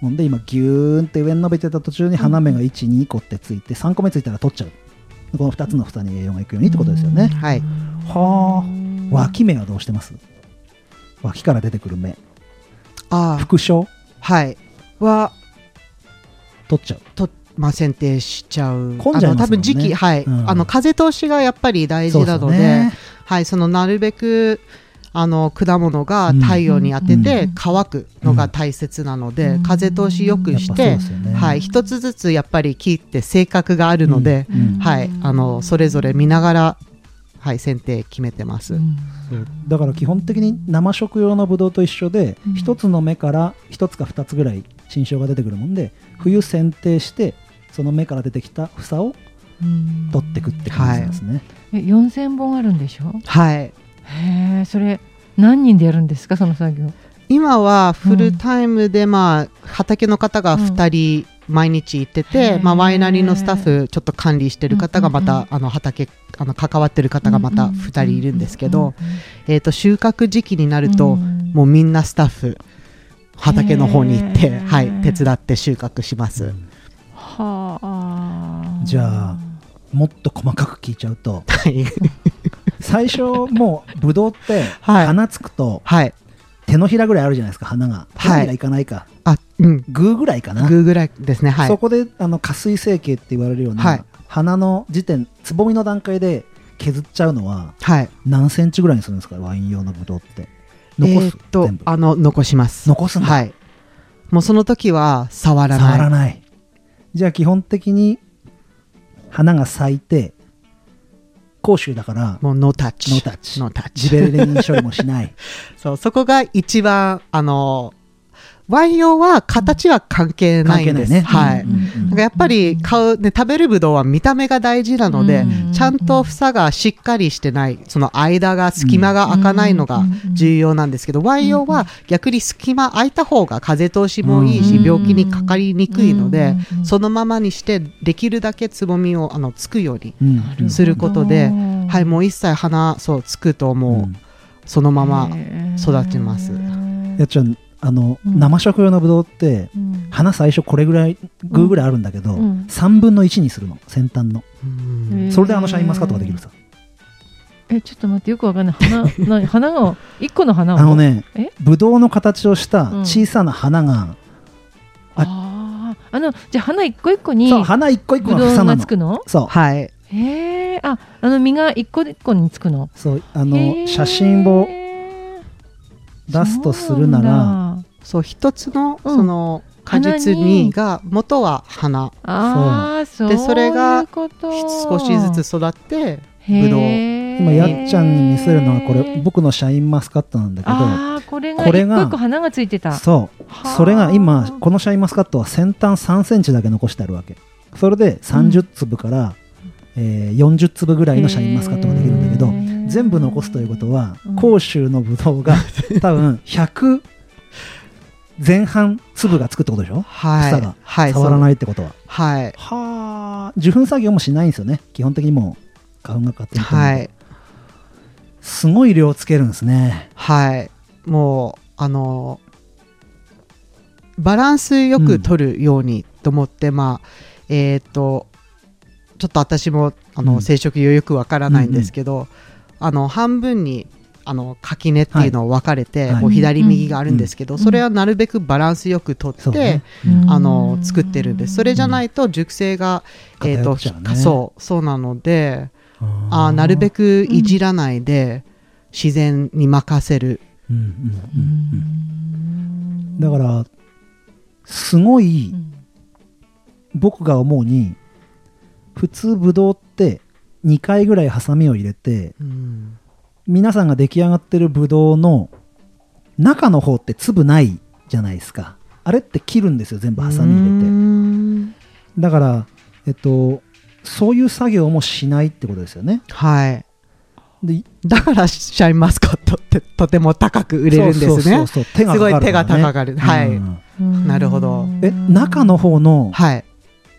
ほんで今ギューンって上に伸びてた途中に花芽が12個ってついて3個目ついたら取っちゃうこの2つの房に栄養がいくようにってことですよね。はい。はあ。脇芽はどうしてます？脇から出てくる芽。ああ。副賞？はい。は、取っちゃう？とまあ、剪定しちゃう。混んじゃいますね。多分時期、はい、うん、あの風通しがやっぱり大事なので、ね、はい、そのなるべくあの果物が太陽に当てて乾くのが大切なので、風通しよくして、はい、一つずつやっぱり木って性格があるので、はい、あのそれぞれ見ながら、はい、剪定決めてます、だから基本的に生食用のブドウと一緒で、一つの芽から一つか二つぐらい新種が出てくるもんで冬剪定してその芽から出てきた房を取っていくって感じですね、はい、え4000本あるんでしょ？はいへえそれ何人でやるんですかその作業？今はフルタイムで、まあ、畑の方が2人毎日行ってて、まあ、ワイナリーのスタッフちょっと管理してる方がまた、あの畑あの関わってる方がまた2人いるんですけど、えー、と収穫時期になると、もうみんなスタッフ畑の方に行って、はい、手伝って収穫します。はあ。じゃあもっと細かく聞いちゃうと、最初もうブドウって花つくと、はい、手のひらぐらいあるじゃないですか花が。手のひらいかないか、あうん。グーぐらいかな。グーぐらいですね。はい。そこであの加水成形って言われるような、はい、花の時点つぼみの段階で削っちゃうのは、はい、何センチぐらいにするんですか？ワイン用のブドウって。残す、えー、っとあの残します。残すんだ。はい。もうその時は触らない。触らない。じゃあ基本的に花が咲いて講習だからもうノータッチノータッチノータッチジベルレニン処理もしない。そうそこが一番あのワイン用は形は関係ないんです。ね、はい。なんかやっぱり買う、ね、食べるぶどうは見た目が大事なので、ちゃんと房がしっかりしてない、その間が隙間が開かないのが重要なんですけど、ワイン用は逆に隙間開いた方が風通しもいいし、病気にかかりにくいので、そのままにしてできるだけつぼみをあのつくようにすることで、はい、もう一切花、そう、つくともう、そのまま育ちます。やっちゃんあの、うん、生食用のブドウって、うん、花最初これぐらいグーぐらいあるんだけど、うん、3分の1にするの先端の、それであのシャインマスカットができるさ。えちょっと待ってよくわかんない。花花 が1個の花あのねブドウの形をした小さな花が、ああのじゃあ花一個一個にそう花一個一個が房なの。つくの？そう。はい。へえああの実が一個一個につくの？そうあの写真を出すとするならそう一つのその果実にが元は花。あそう。でそれが少しずつ育ってぶどう今やっちゃんに見せるのはこれ僕のシャインマスカットなんだけどあこれがこれが一個一個花がついてた。そう。それが今このシャインマスカットは先端3センチだけ残してあるわけ。それで30粒から、えー40粒ぐらいのシャインマスカットができるんだけど全部残すということはうん。甲州のブドウが多分 100前半粒がつくってことでしょ？はい。草が。はい触らいないってことは。はい。はあ。受粉作業もしないんですよね。基本的にもう花粉が勝手にはい。すごい量つけるんですね。はい。もうあのバランスよく取るようにと思って、まあえっ、とちょっと私もあの、うん。生殖よくわからないんですけど、あの半分にあの垣根っていうのを分かれて、はい。こう左右があるんですけど、うん。それはなるべくバランスよく取って、あの作ってるんです。それじゃないと熟成が、えーとそうそうなのであーなるべくいじらないで、自然に任せる。うんうんううんん。だからすごいうん。僕が思うに普通ブドウって2回ぐらいハサミを入れてうん皆さんが出来上がってるブドウの中の方って粒ないじゃないですか。あれって切るんですよ全部ハサミ入れて。だからえっとそういう作業もしないってことですよね。はい。でだからシャインマスカットってとても高く売れるんですね。そうそうそう手がかかるからね。すごい手が高かる。はい。うん。なるほど。え中の方のはい。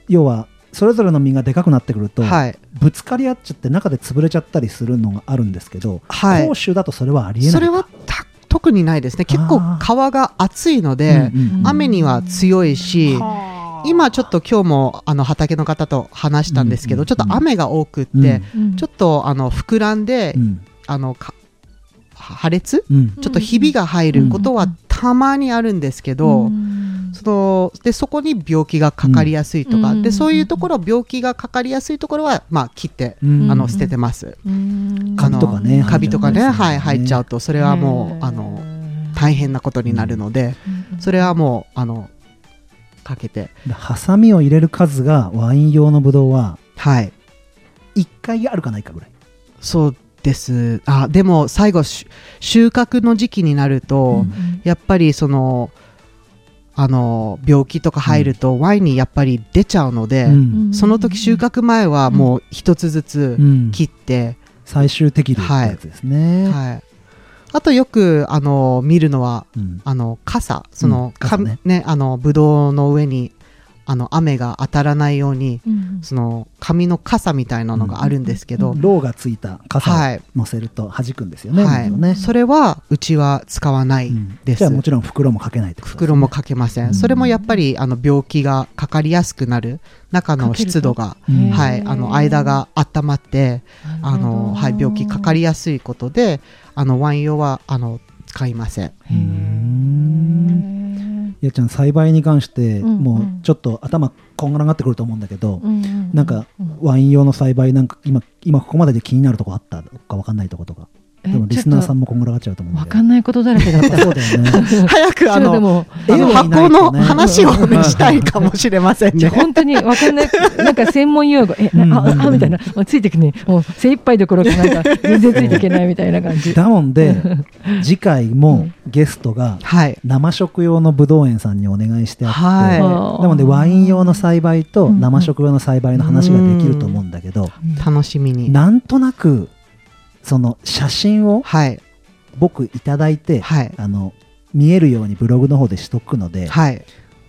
要はそれぞれの実がでかくなってくると、はい。ぶつかり合っちゃって中で潰れちゃったりするのがあるんですけど、はい。甲州だとそれはありえないそれはた特にないですね。結構あ皮が厚いので、うんうん雨には強いし、今ちょっと今日もあの畑の方と話したんですけど、うんちょっと雨が多くって、うん。うん。ちょっとあの膨らんで、うん。あのか破裂？うん。ちょっとひびが入ることはたまにあるんですけど、うんそのでそこに病気がかかりやすいとか、うん。でそういうところ病気がかかりやすいところは、まあ、切って、うん。あの捨ててます。うん。カビとかねあのカビとかね、はい、入っちゃうとそれはもうあの大変なことになるので、それはもうあのかけて。でハサミを入れる数がワイン用のブドウははい。1回あるかないかぐらい、そうです。あでも最後し収穫の時期になると、うん。やっぱりそのあの病気とか入ると、ワインにやっぱり出ちゃうので、うん。その時収穫前はもう一つずつうん。切って、最終適量ってやつですね、はい、あとよくあの見るのはうん。あの傘。その、うん。傘ね。かねあのブドウの上にあの雨が当たらないようにその紙の傘みたいなのがあるんですけど、ローがついた傘をはい。乗せると弾くん。ですよね、はいねそれはうちは使わないうん。です、じゃあもちろん。袋もかけないってことですね袋もかけません、うん。それもやっぱりあの病気がかかりやすくなる中の湿度が、うん。はい、あの間が温まってあの、はい、病気かかりやすいことであのワイン用はあの使いません。うんやっちゃん栽培に関してうんうん。もうちょっと頭こんがらがってくると思うんだけど、ななんかワイン用の栽培なんか今今ここまでで気になるとこあったかわかんないとことかでもリスナーさんもこんがらがっちゃうと思うんで。わかんないことだらけだった。そうだよね早くあのでもあの箱の話をねしたいかもしれませんね。本当にわかんない。なんか専門用語。えうんああみたいな。もうついてくね。もう精一杯どころかなんか 全然ついていけないみたいな感じ。だもんで 次回もゲストがはい。生食用のブドウ園さんにお願いしてあって、はい。なのでワイン用の栽培と生食用の栽培の話ができると思うんだけど、楽しみに。なんとなくその写真をはい。僕いただいて、はい。あの見えるようにブログの方でしとくので、はい。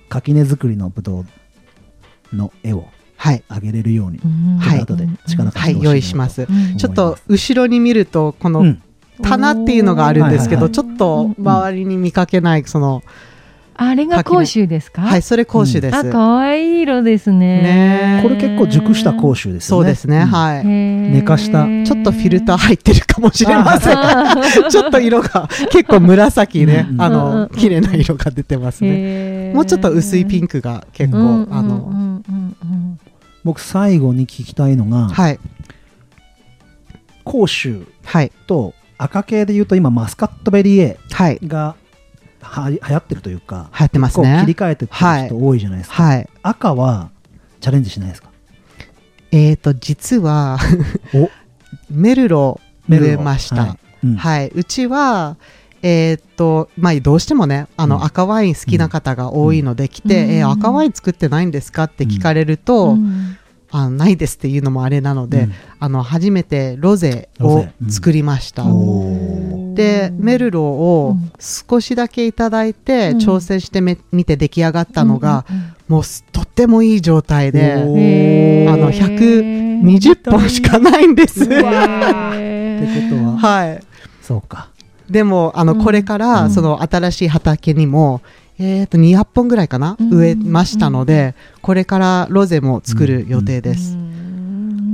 垣根作りのブドウの絵をはい。あげれるように、うんはい後で力てほしい用意します。うんちょっと後ろに見ると、このうん棚っていうのがあるんですけど、ちょっと周りに見かけない、その、あれが甲州ですか？はい、それ甲州です。あ可愛い色ですね。ねこれ結構熟した甲州ですよね。そうですね。うん。はい。寝かした。ちょっとフィルター入ってるかもしれません。ちょっと色が結構紫ねう、んあうんうんうん。の、綺麗な色が出てますね。もうちょっと薄いピンクが結構、うんあの、うんうんうん。うん僕最後に聞きたいのが、はい、甲州はい、と赤系で言うと今マスカットベリーはい、A がは流行ってるというか流行ってますこう切りね。替えてる人多いじゃないですか、はい。赤はチャレンジしないですか？えーと、実は、お。メルロ植えました。はい、うん、はい、うちは、えー、っと、まあ、どうしてもね、あの、赤ワイン好きな方が多いので来て、うん、えー、赤ワイン作ってないんですかって聞かれると、うん、あないですっていうのもあれなので、うん、あの、初めてロゼを作りました。で、メルロを少しだけいただいて、挑戦してみて出来上がったのが、もうとってもいい状態で、あの、120本しかないんです。ってことは、はい。そうか。でもあの、これからその新しい畑にも、えー、と200本ぐらいかな、植えましたので、これからロゼも作る予定です。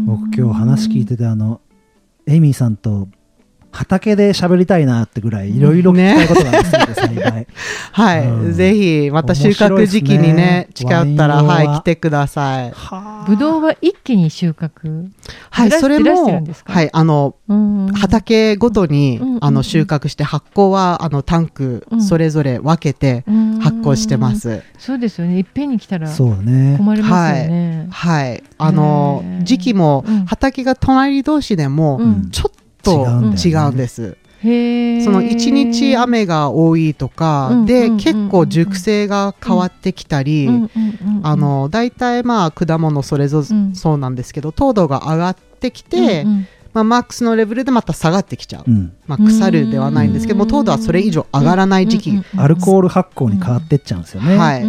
僕今日話聞いててあのエミーさんと畑で喋りたいなってぐらいいろいろ聞きたいことがあるんですね、はい、うん、ぜひまた収穫時期にね近寄ったらはい来てください。ぶどうは一気に収穫はいそれもはいあの畑ごとにあの収穫して発酵はあのタンクそれぞれ分けて発酵してます。そうですよね。いっぺんに来たら困りますよね。はい、はい、あの時期も畑が隣同士でもちょっとと違うんです。その1日雨が多いとか、で結構熟成が変わってきたり、あの大体まあ果物それぞれそうなんですけど、糖度が上がってきて、まあ、マックスのレベルでまた下がってきちゃう、うん、まあ、腐るではないんですけども糖度はそれ以上上がらない時期、アルコール発酵に変わってっちゃうんですよね、はい。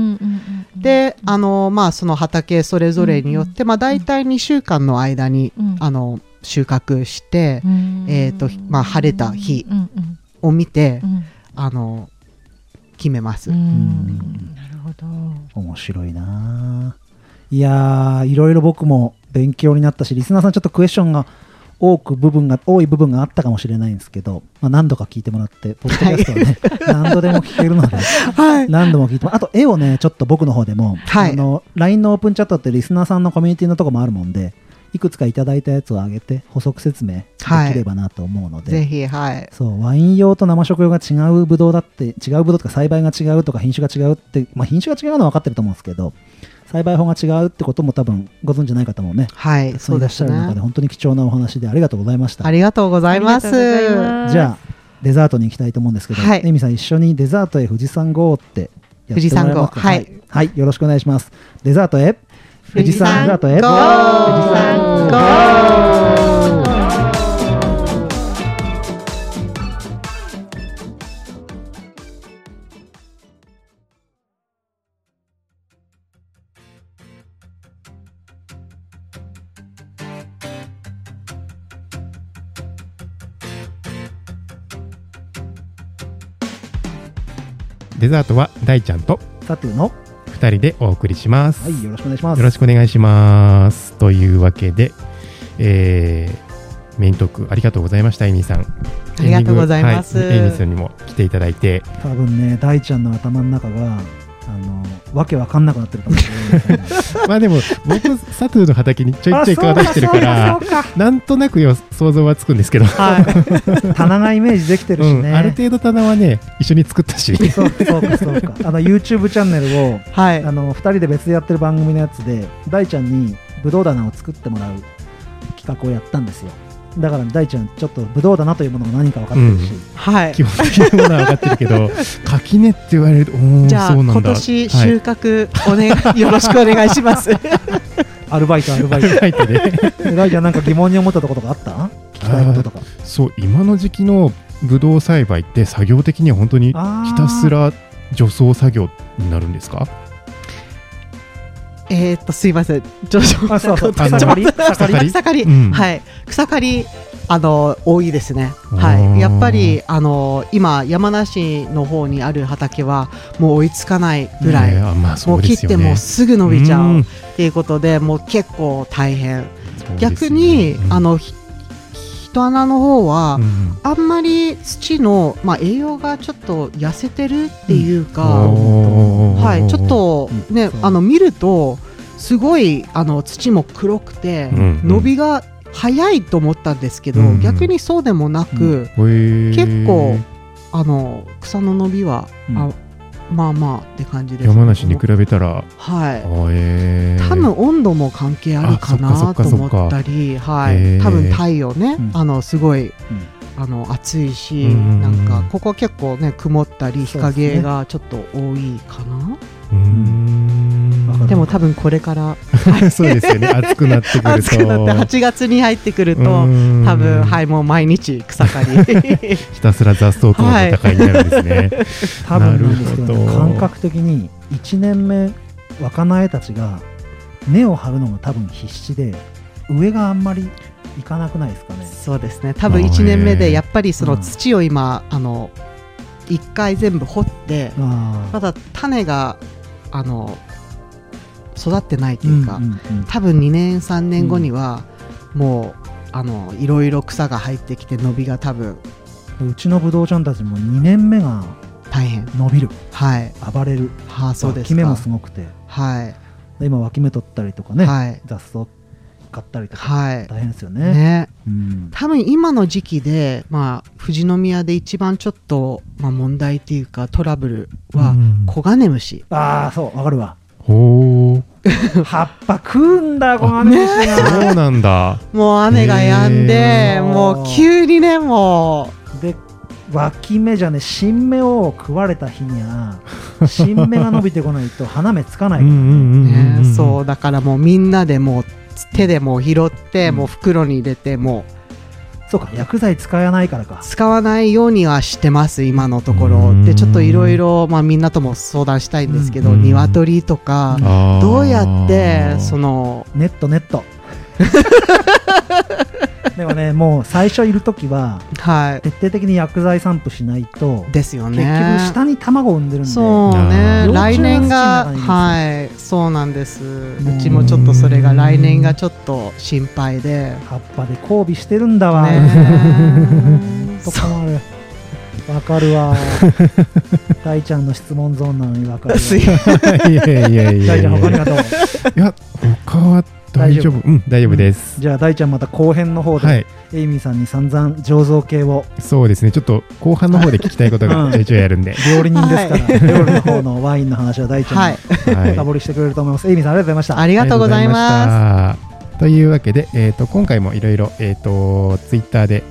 であのまあその畑それぞれによって、まあ、大体2週間の間に、あの収穫して、えーとまあ、晴れた日を見て、あの決めます。なるほど。面白いな。いやいろいろ僕も勉強になったしリスナーさんちょっとクエスチョンが多く部分が多い部分があったかもしれないんですけど、まあ、何度か聞いてもらってポッドキャストはね、はい、何度でも聞けるので、はい、何度も聞いてもあと絵をねちょっと僕の方でも、はい、あの LINE のオープンチャットってリスナーさんのコミュニティのとこもあるもんでいくつかいただいたやつを上げて補足説明できればなと思うので、はい、ぜひはい。そうワイン用と生食用が違うブドウだって違うブドウとか栽培が違うとか品種が違うって、まあ、品種が違うのは分かってると思うんですけど栽培法が違うってことも多分ご存知ない方もね、はい、そういらっしゃる中で本当に貴重なお話でありがとうございましたありがとうございます。じゃあデザートに行きたいと思うんですけど、はい、エミさん一緒にデザートへ富士山号ってやってもらえますか？はい、はい、よろしくお願いします。デザートへ富士山デザー。トへ富士山ゴー。デザー。トは大ちゃんとサトゥの2人でお送りします。はい、よろしくお願いします。よろしくお願いします。というわけで、えー、メイントークありがとうございました、エミさん。ありがとうございます。はい、エミさんにも来ていただいて。多分ね、大ちゃんの頭の中が、あのわけわかんなくなってるかもしれない まあでも僕サトゥーの畑にちょいちょい顔出してるからなんとなくよ想像はつくんですけど、はい、棚がイメージできてるしね、うん、ある程度棚はね一緒に作ったし。そうそうかそうか。あの YouTube チャンネルを、はい、あの2人で別でやってる番組のやつで大ちゃんにぶどう棚を作ってもらう企画をやったんですよだから大ちゃんちょっとブドウだなというものが何か分かってるし、うん、はい、基本的なものは分かってるけど 垣根って言われるとじゃあ今年収穫お願い、はい、よろしくお願いします。アルバイトアルバイト。イトで。大ちゃんなんか疑問に思ったところとかあった？聞きたいこととかそう今の時期のブドウ栽培って作業的には本当にひたすら除草作業になるんですか？えー、っとすいません。上昇あそうそう。草刈り草刈り？草刈り、うん、はい。草刈りあの多いですね。はい。やっぱりあの今山梨の方にある畑はもう追いつかないぐらい、まあね、もう切ってもすぐ伸びちゃうっていうことで、もう結構大変。逆に、うん、あの人穴の方は、うん、あんまり土の、まあ、栄養がちょっと痩せてるっていうか、はい、ちょっとねあの見るとすごいあの土も黒くて、伸びが早いと思ったんですけど、逆にそうでもなく、結構あの草の伸びは、あまあまあって感じです山梨に比べたら。はい。えー、多分温度も関係あるかなと思ったり、はい、多分太陽ね、うん、あのすごい、うん、あの暑いし、なんかここ結構ね曇ったり日陰がちょっと多いかな。でも多分これから。そうですよね。暑くなってくると。8月に入ってくると多分はいもう毎日草刈り。ひたすら雑草との戦いになるんですね、はい、多分なんですけど、ね、感覚的に1年目若苗たちが根を張るのが多分必死で上があんまりいかなくないですかね。そうですね。多分1年目でやっぱりその土を今、あの1回全部掘ってまだ種があの育ってないというか、うんうんうん、多分2年3年後には、もうあのいろいろ草が入ってきて伸びが多分うちのぶどうちゃんたちも2年目が大変。伸びる。はい。暴れる。はあそうです脇芽もすごくて。はい。今脇芽取ったりとかね、はい、雑草買ったりとか、はい、大変ですよね。ね、うん、多分今の時期で、まあ、富士宮で一番ちょっと、まあ、問題っていうかトラブルはコガネムシ、うん、ああそうわかるわほう葉っぱ食うんだコガネムシが、そうなんだ。もう雨が止んでもう急にねもう。で脇芽じゃね新芽を食われた日には新芽が伸びてこないと花芽つかないからね。そうだからもうみんなでもう手でも拾って、もう袋に入れてもうそうか薬剤使わないからか。使わないようにはしてます今のところ。でちょっといろいろみんなとも相談したいんですけど、鶏とかどうやってそのネットネット でもねもう最初いる時は、はい、徹底的に薬剤散布しないとですよね。結局下に卵を産んでるんでそうね。来年がはい。そうなんです。うちもちょっとそれが来年がちょっと心配で。葉っぱで交尾してるんだわ。ね と困る。わかるわ。大ちゃんの質問ゾーンなのにわかるわ。いやいやいやいや。大ちゃん他にはどう？いや他は大丈夫？うん大丈夫です、うん、じゃあ大ちゃんまた後編の方で、はい、エイミーさんに散々醸造系を。そうですね。ちょっと後半の方で聞きたいことがちょいちょいあるんで、料理人ですから、はい、料理の方のワインの話は大ちゃんが深掘りしてくれると思います、エイミーさんありがとうございました。ありがとうございますというわけで、えーと、今回もいろいろツイッターで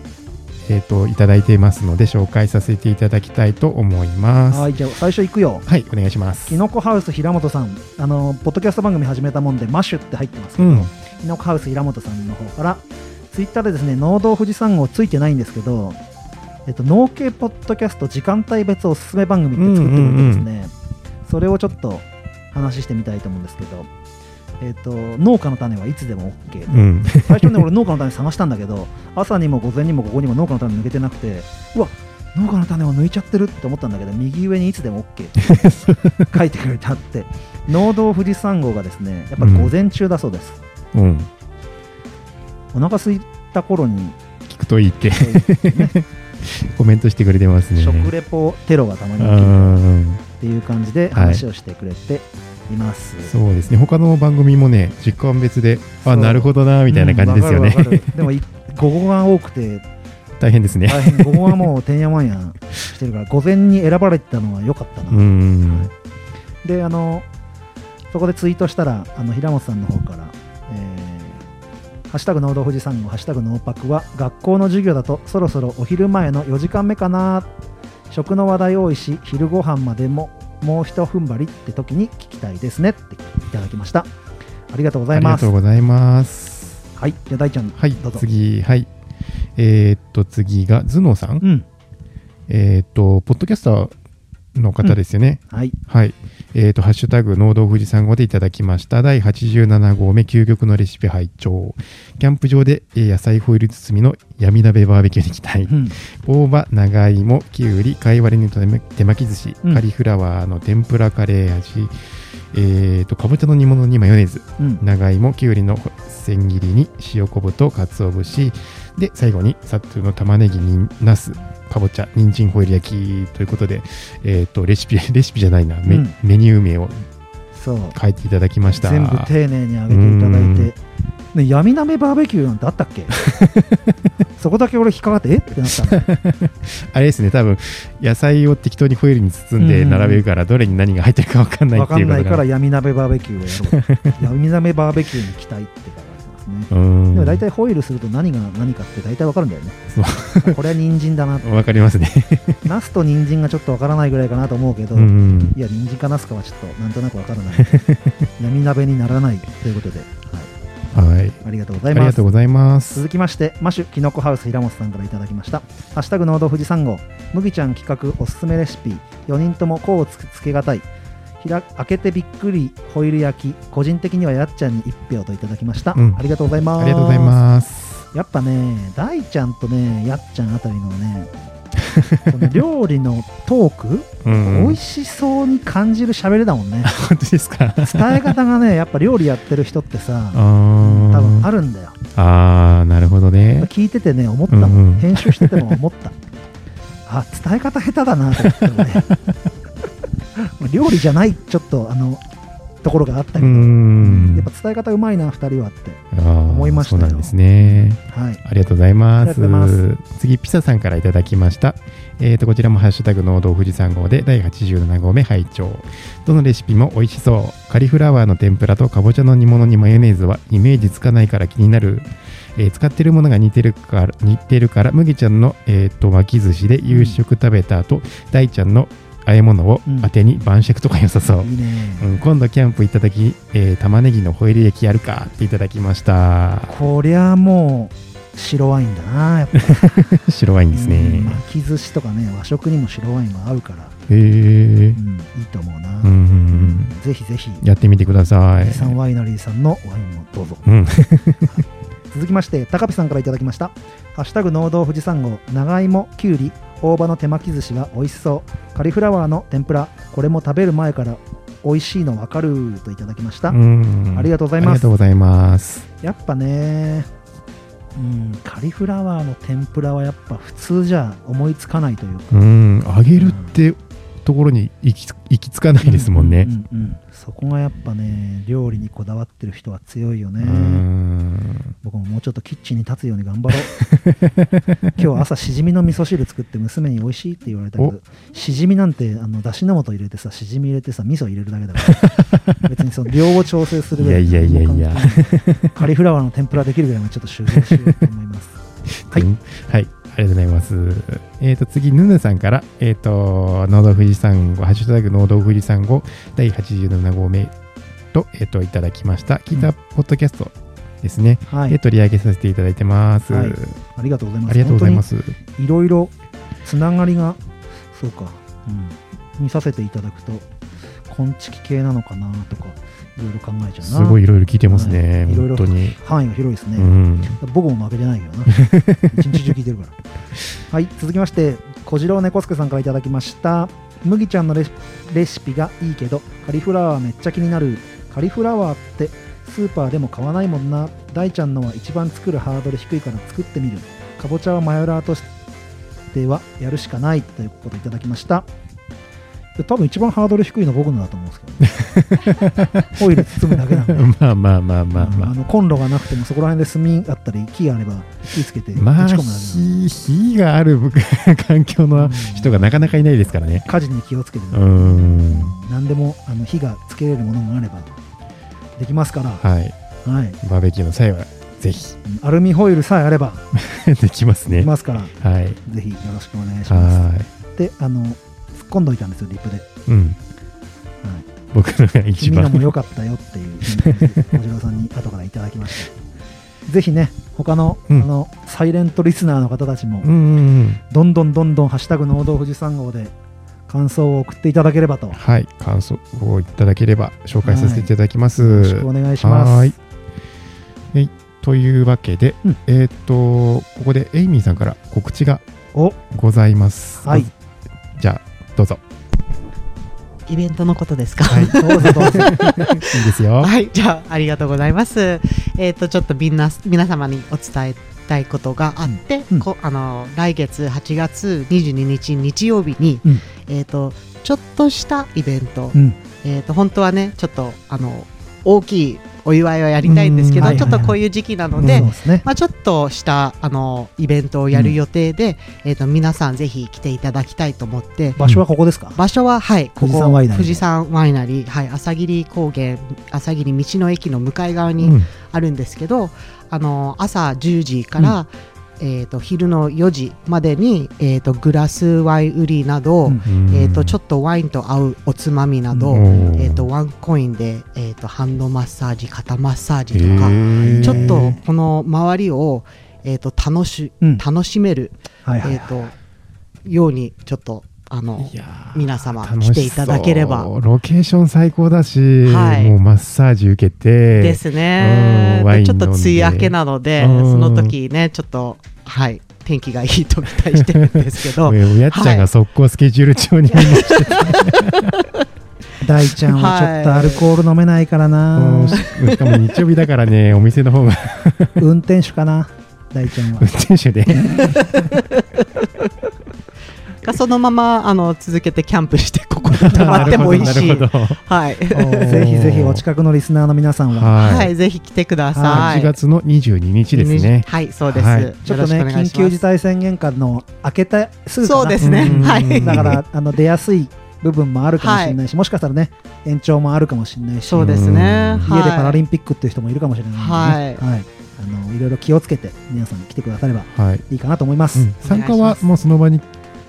えーと、いただいていますので紹介させていただきたいと思います。はいじゃあ最初いくよ。はいお願いします。きのこハウス平本さん。あのポッドキャスト番組始めたもんでマッシュって入ってますけど、うん、きのこハウス平本さんの方からツイッターでですね農道富士山号ついてないんですけどえっと、農系ポッドキャスト時間帯別おすすめ番組って作ってくれてですね、うんうんうん、それをちょっと話してみたいと思うんですけどえーと、農家の種はいつでも OK、うん、最初ね俺農家の種探したんだけど 朝にも午前にも午後にも農家の種抜けてなくてうわ農家の種を抜いちゃってるって思ったんだけど右上にいつでも OK って 書いてくれてあって農道富士山号がですねやっぱり午前中だそうです、うん、お腹空いた頃に聞くといいって、ね、コメントしてくれてますね。食レポテロがたまに起きるっていう感じで話をしてくれて、はいいます。そうですね。他の番組もね時間別であなるほどなみたいな感じですよね、うん、でも午後が多くて大変ですね。午後はもうてんやわんやしてるから午前に選ばれてたのは良かったな、はい、であのそこでツイートしたらあの平本さんの方から、えー、ハッシュタグ農道富士山号ハッシュタグノーパクは学校の授業だとそろそろお昼前の4時間目かな。食の話題多いし昼ご飯までももう一踏ん張りって時に聞きたいですねっていただきました。ありがとうございます。ありがとうございます。はい。じゃあ大ちゃんはい。どうぞ。次はい。えー、っと次が頭脳さん、うん、えー、っとポッドキャスターの方ですよね、うん、はい、はい、えーと、ハッシュタグ、農道富士山号でいただきました。第87号目、究極のレシピ拝聴キャンプ場で、えー、野菜ホイル包みの闇鍋バーベキューに行きたい。うん、大葉、長芋、きゅうり、貝割れの手巻き寿司、うん、カリフラワーの天ぷらカレー味、えーと、かぼちゃの煮物にマヨネーズ、うん、長芋、きゅうりの千切りに塩昆布と鰹節、で、最後にサットの玉ねぎにナス、かぼちゃ、人参ホイル焼きということで、えっ、ー、と、レシピ、レシピじゃないな、メ,、メニュー名を書いていただきました。全部丁寧に揚げていただいて、ね、闇鍋バーベキューなんてあったっけ？そこだけ俺引っかかってえ？ってなった。の あれですね多分野菜を適当にホイルに包んで並べるからどれに何が入ってるか分かんないっていう分かんないから闇鍋バーベキューをやろう。闇鍋バーベキューに期待ってね。うん。でも大体ホイルすると何が何かって大体分かるんだよね。あ これは人参だな。分かりますね。ナスと人参がちょっと分からないぐらいかなと思うけど、うんいや人参かナスかはちょっとなんとなく分からない。闇鍋にならないということで、はい、はい。ありがとうござあいます。りがとうございます。続きましてマシュキノコハウス平本さんからいただきました「ハッシュタグ農道富士山号」麦ちゃん企画おすすめレシピ。4人とも甲をつつけがたい開けてびっくりホイル焼き個人的にはやっちゃんに1票といただきました、うん。ありがとうございます。ありがとうございます。やっぱね大ちゃんとねやっちゃんあたりのねその 料理のトーク、うん美味しそうに感じる喋りだもんね。本当ですか？伝え方がねやっぱ料理やってる人ってさあ多分あるるんだよ。あーなるほどね。聞いててね思ったもん、うんうん。編集してても思った。あ伝え方下手だなと思ってね。ま あ料理じゃないちょっとあのところがあったうけど、んやっぱ伝え方うまいな2人はって思思いましたよそうなんですねはいありがとうございます。次、ピサさんからいただきました。えーと、こちらもハッシュタグ農道富士山号で第87号目拝聴どのレシピも美味しそう。カリフラワーの天ぷらとかぼちゃの煮物にマヨネーズはイメージつかないから気になる。えー使ってるものが似てるから、似てるから、麦ちゃんの、えーと巻き寿司で夕食食べた後、大ちゃんの和え物を当てに晩酌とか良さそう。いいね、うん、今度キャンプ行った時、えー玉ねぎのホイル焼きやるかっていただきました。こりゃもう白ワインだなやっぱ 白ワインですうんね。巻き寿司とかね和食にも白ワインは合うから、へえう。ん、いいと思うな、うんうんうんぜひぜひやってみてください。サンワイナリーさんのワインもどうぞうん、続きまして高ピさんからいただきました「ハッシュタグ農道富士山号長芋きゅうり大葉の手巻き寿司は美味しそう。カリフラワーの天ぷらこれも食べる前から美味しいの分かる」といただきました、うん。ありがとうございありますがとうございます。やっぱねうんカリフラワーの天ぷらはやっぱ普通じゃ思いつかないというか。うん、揚げるってところに行き行き着かないですもんね。う。んうんうんそこがやっぱね料理にこだわってる人は強いよね。うん。僕ももうちょっとキッチンに立つように頑張ろう。今日朝しじみの味噌汁作って娘に美味しいって言われたけどしじみなんてあのだしの素入れてさしじみ入れてさ味噌入れるだけだから。別にその量を調整するいいやいやいやいや。カリフラワーの天ぷらできるぐらいまでちょっと修行しようと思います。はいうん。はい。ありがとうございます。えっ、と、次、ヌヌさんから、えっ、と、農道富士山号、ハッシュタグ農道富士山号、第87号目と、えっ、と、いただきました。聞いたポッドキャストですね。で、はい取り上げさせていただいてます。はいありがとうございますありがとうございます。いろいろつながりがそうか、うん、見させていただくと昆虫系なのかなとかいろいろ考えちゃうな。すごいいろいろ聞いてますね。はい。本当に。範囲が広いですね、うん。僕も負けてないけどな。一日中聞いてるから。はい続きまして小次郎猫助さんからいただきました。麦ちゃんのレシレシピがいいけどカリフラワーめっちゃ気になる。カリフラワーってスーパーでも買わないもんな。大ちゃんのは一番作るハードル低いから作ってみる。かぼちゃはマヨラーとしてはやるしかない。ということいただきましたで多分一番ハードル低いの僕のだと思うんですけど、ね、ホイル包むだけなんで まあまあまあまあまあのコンロがなくてもそこら辺で炭あったり木があれば火つけてあ。まあ、打ち込むだけなんで火、火がある 環境の人がなかなかいないですからね。火事に気をつけて、うん。何でもあの火がつけれるものがあればできますから、はい。はい、バーベキューの際は、ぜひ、アルミホイルさえあればできますねでき。ますから、はい。ぜひよろしくお願いします。はであの込んどいたんですよリップで、い。うん。僕のが一番君のも。良かったよっていう小次郎さんに後からいただきましたぜひね他の,、うんあのサイレントリスナーの方たちも、うんうんうん。どんどんどんどん「ハッシュタグ農道富士山号」で感想を送っていただければとよはい。感想をいただければ紹介させていただきます。ろしくお願いします。はーいはい。というわけで、うんえーっと、ここでエイミーさんから告知がおございます。はい。じゃあ、どうぞ。イベントのことですか？はい。どうぞどうぞ。いいですよ。はい、じゃあ、ありがとうございます。えっ、と、ちょっとみんな、皆様にお伝えたいことがあって、うんこあの、来月8月22日日曜日に、うんえっ、と、ちょっとしたイベント、うんえっ、と、本当はね、ちょっと、あの、大きいお祝いはやりたいんですけど、ちょっとこういう時期なので、ね、まあ、ちょっとしたあのイベントをやる予定で、えー、と皆さんぜひ来ていただきたいと思って。場所はここですか？場所ははいここ富士山ワイナリー。はい、朝霧高原朝霧道の駅の向かい側にあるんですけど、うん、あの朝10時から、えーと、昼の4時までに、えーと、グラスワイン売りなど、うん、えーと、ちょっとワインと合うおつまみなど、うん、えー、とワンコインで、えー、とハンドマッサージ肩マッサージとかちょっとこの周りを、えー、と楽し楽しめる、はいはいはい、えー、とようにちょっとあの皆様来ていただければ。ロケーション最高だし、はい、もうマッサージ受けて。ですね、うん、ちょっと梅雨明けなので、うん、その時ねちょっとはい天気がいいと期待してるんですけど。おやっちゃんが速攻スケジュール帳にして。て、大ちゃんはちょっとアルコール飲めないからな、しかも日曜日だからね お店の方が。運転手かな大ちゃんは。運転手でかそのままあの続けてキャンプしてここに泊まってもいいし、はい、ぜひぜひお近くのリスナーの皆さんは、はい、はい、ぜひ来てください。8月の22日ですね。はい、そうです。はい、ちょっとね緊急事態宣言下の明けたすぐそうですね。はい。だからあの出やすい部分もあるかもしれない。し、はい、もしかしたらね延長もあるかもしれないし。そうですね。家でパラリンピックっていう人もいるかもしれないので、ね、はい、はい、あのいろいろ気をつけて皆さん来てくださればい。いかなと思います、はいうん、参加はもうその場に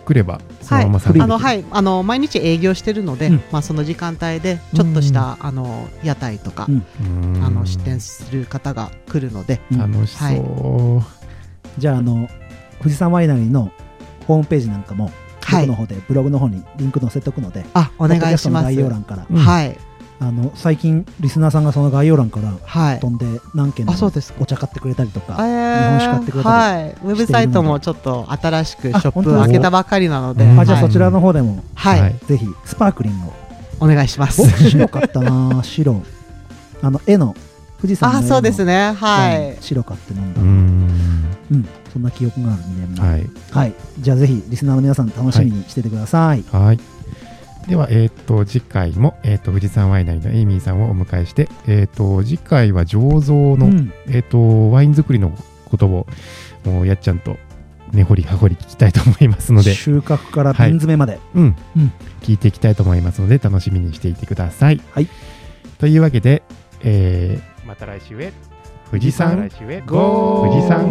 来ればはい、あのはい。あの毎日営業してるので、うん、まあその時間帯でちょっとした、あの屋台とか、あの出店する方が来るので、楽しそう、はい、じゃああの富士山ワイナリーのホームページなんかも僕の方でブログの方にリンク載せておくので、あお願いします。概要欄から、はいあの最近リスナーさんがその概要欄から飛んで何件もお茶買ってくれたりとか、日本酒買ってくれたり、はい、ウェブサイトもちょっと新しくショップ開けたばかりなので、あじゃあそちらの方でも、はい、ぜひスパークリングを。お願いします。僕白かったな。白。あの絵の富士山のあそうですね。はい。白かって飲んだ。うん。そんな記憶がある2年前はい、はい、じゃあぜひリスナーの皆さん楽しみにしててください。はいでは、えっ、ー、と、次回も、えっ、ー、と、富士山ワイナリーのエイミーさんをお迎えして、えっ、ー、と、次回は醸造の、うん、えっ、と、ワイン作りのことを、もうやっちゃんと根掘り葉掘り聞きたいと思いますので収穫から瓶詰めまで、はい、うん、うん、聞いていきたいと思いますので楽しみにしていてください。はい、というわけで、えー、また来週へ。富士山ゴー。富士山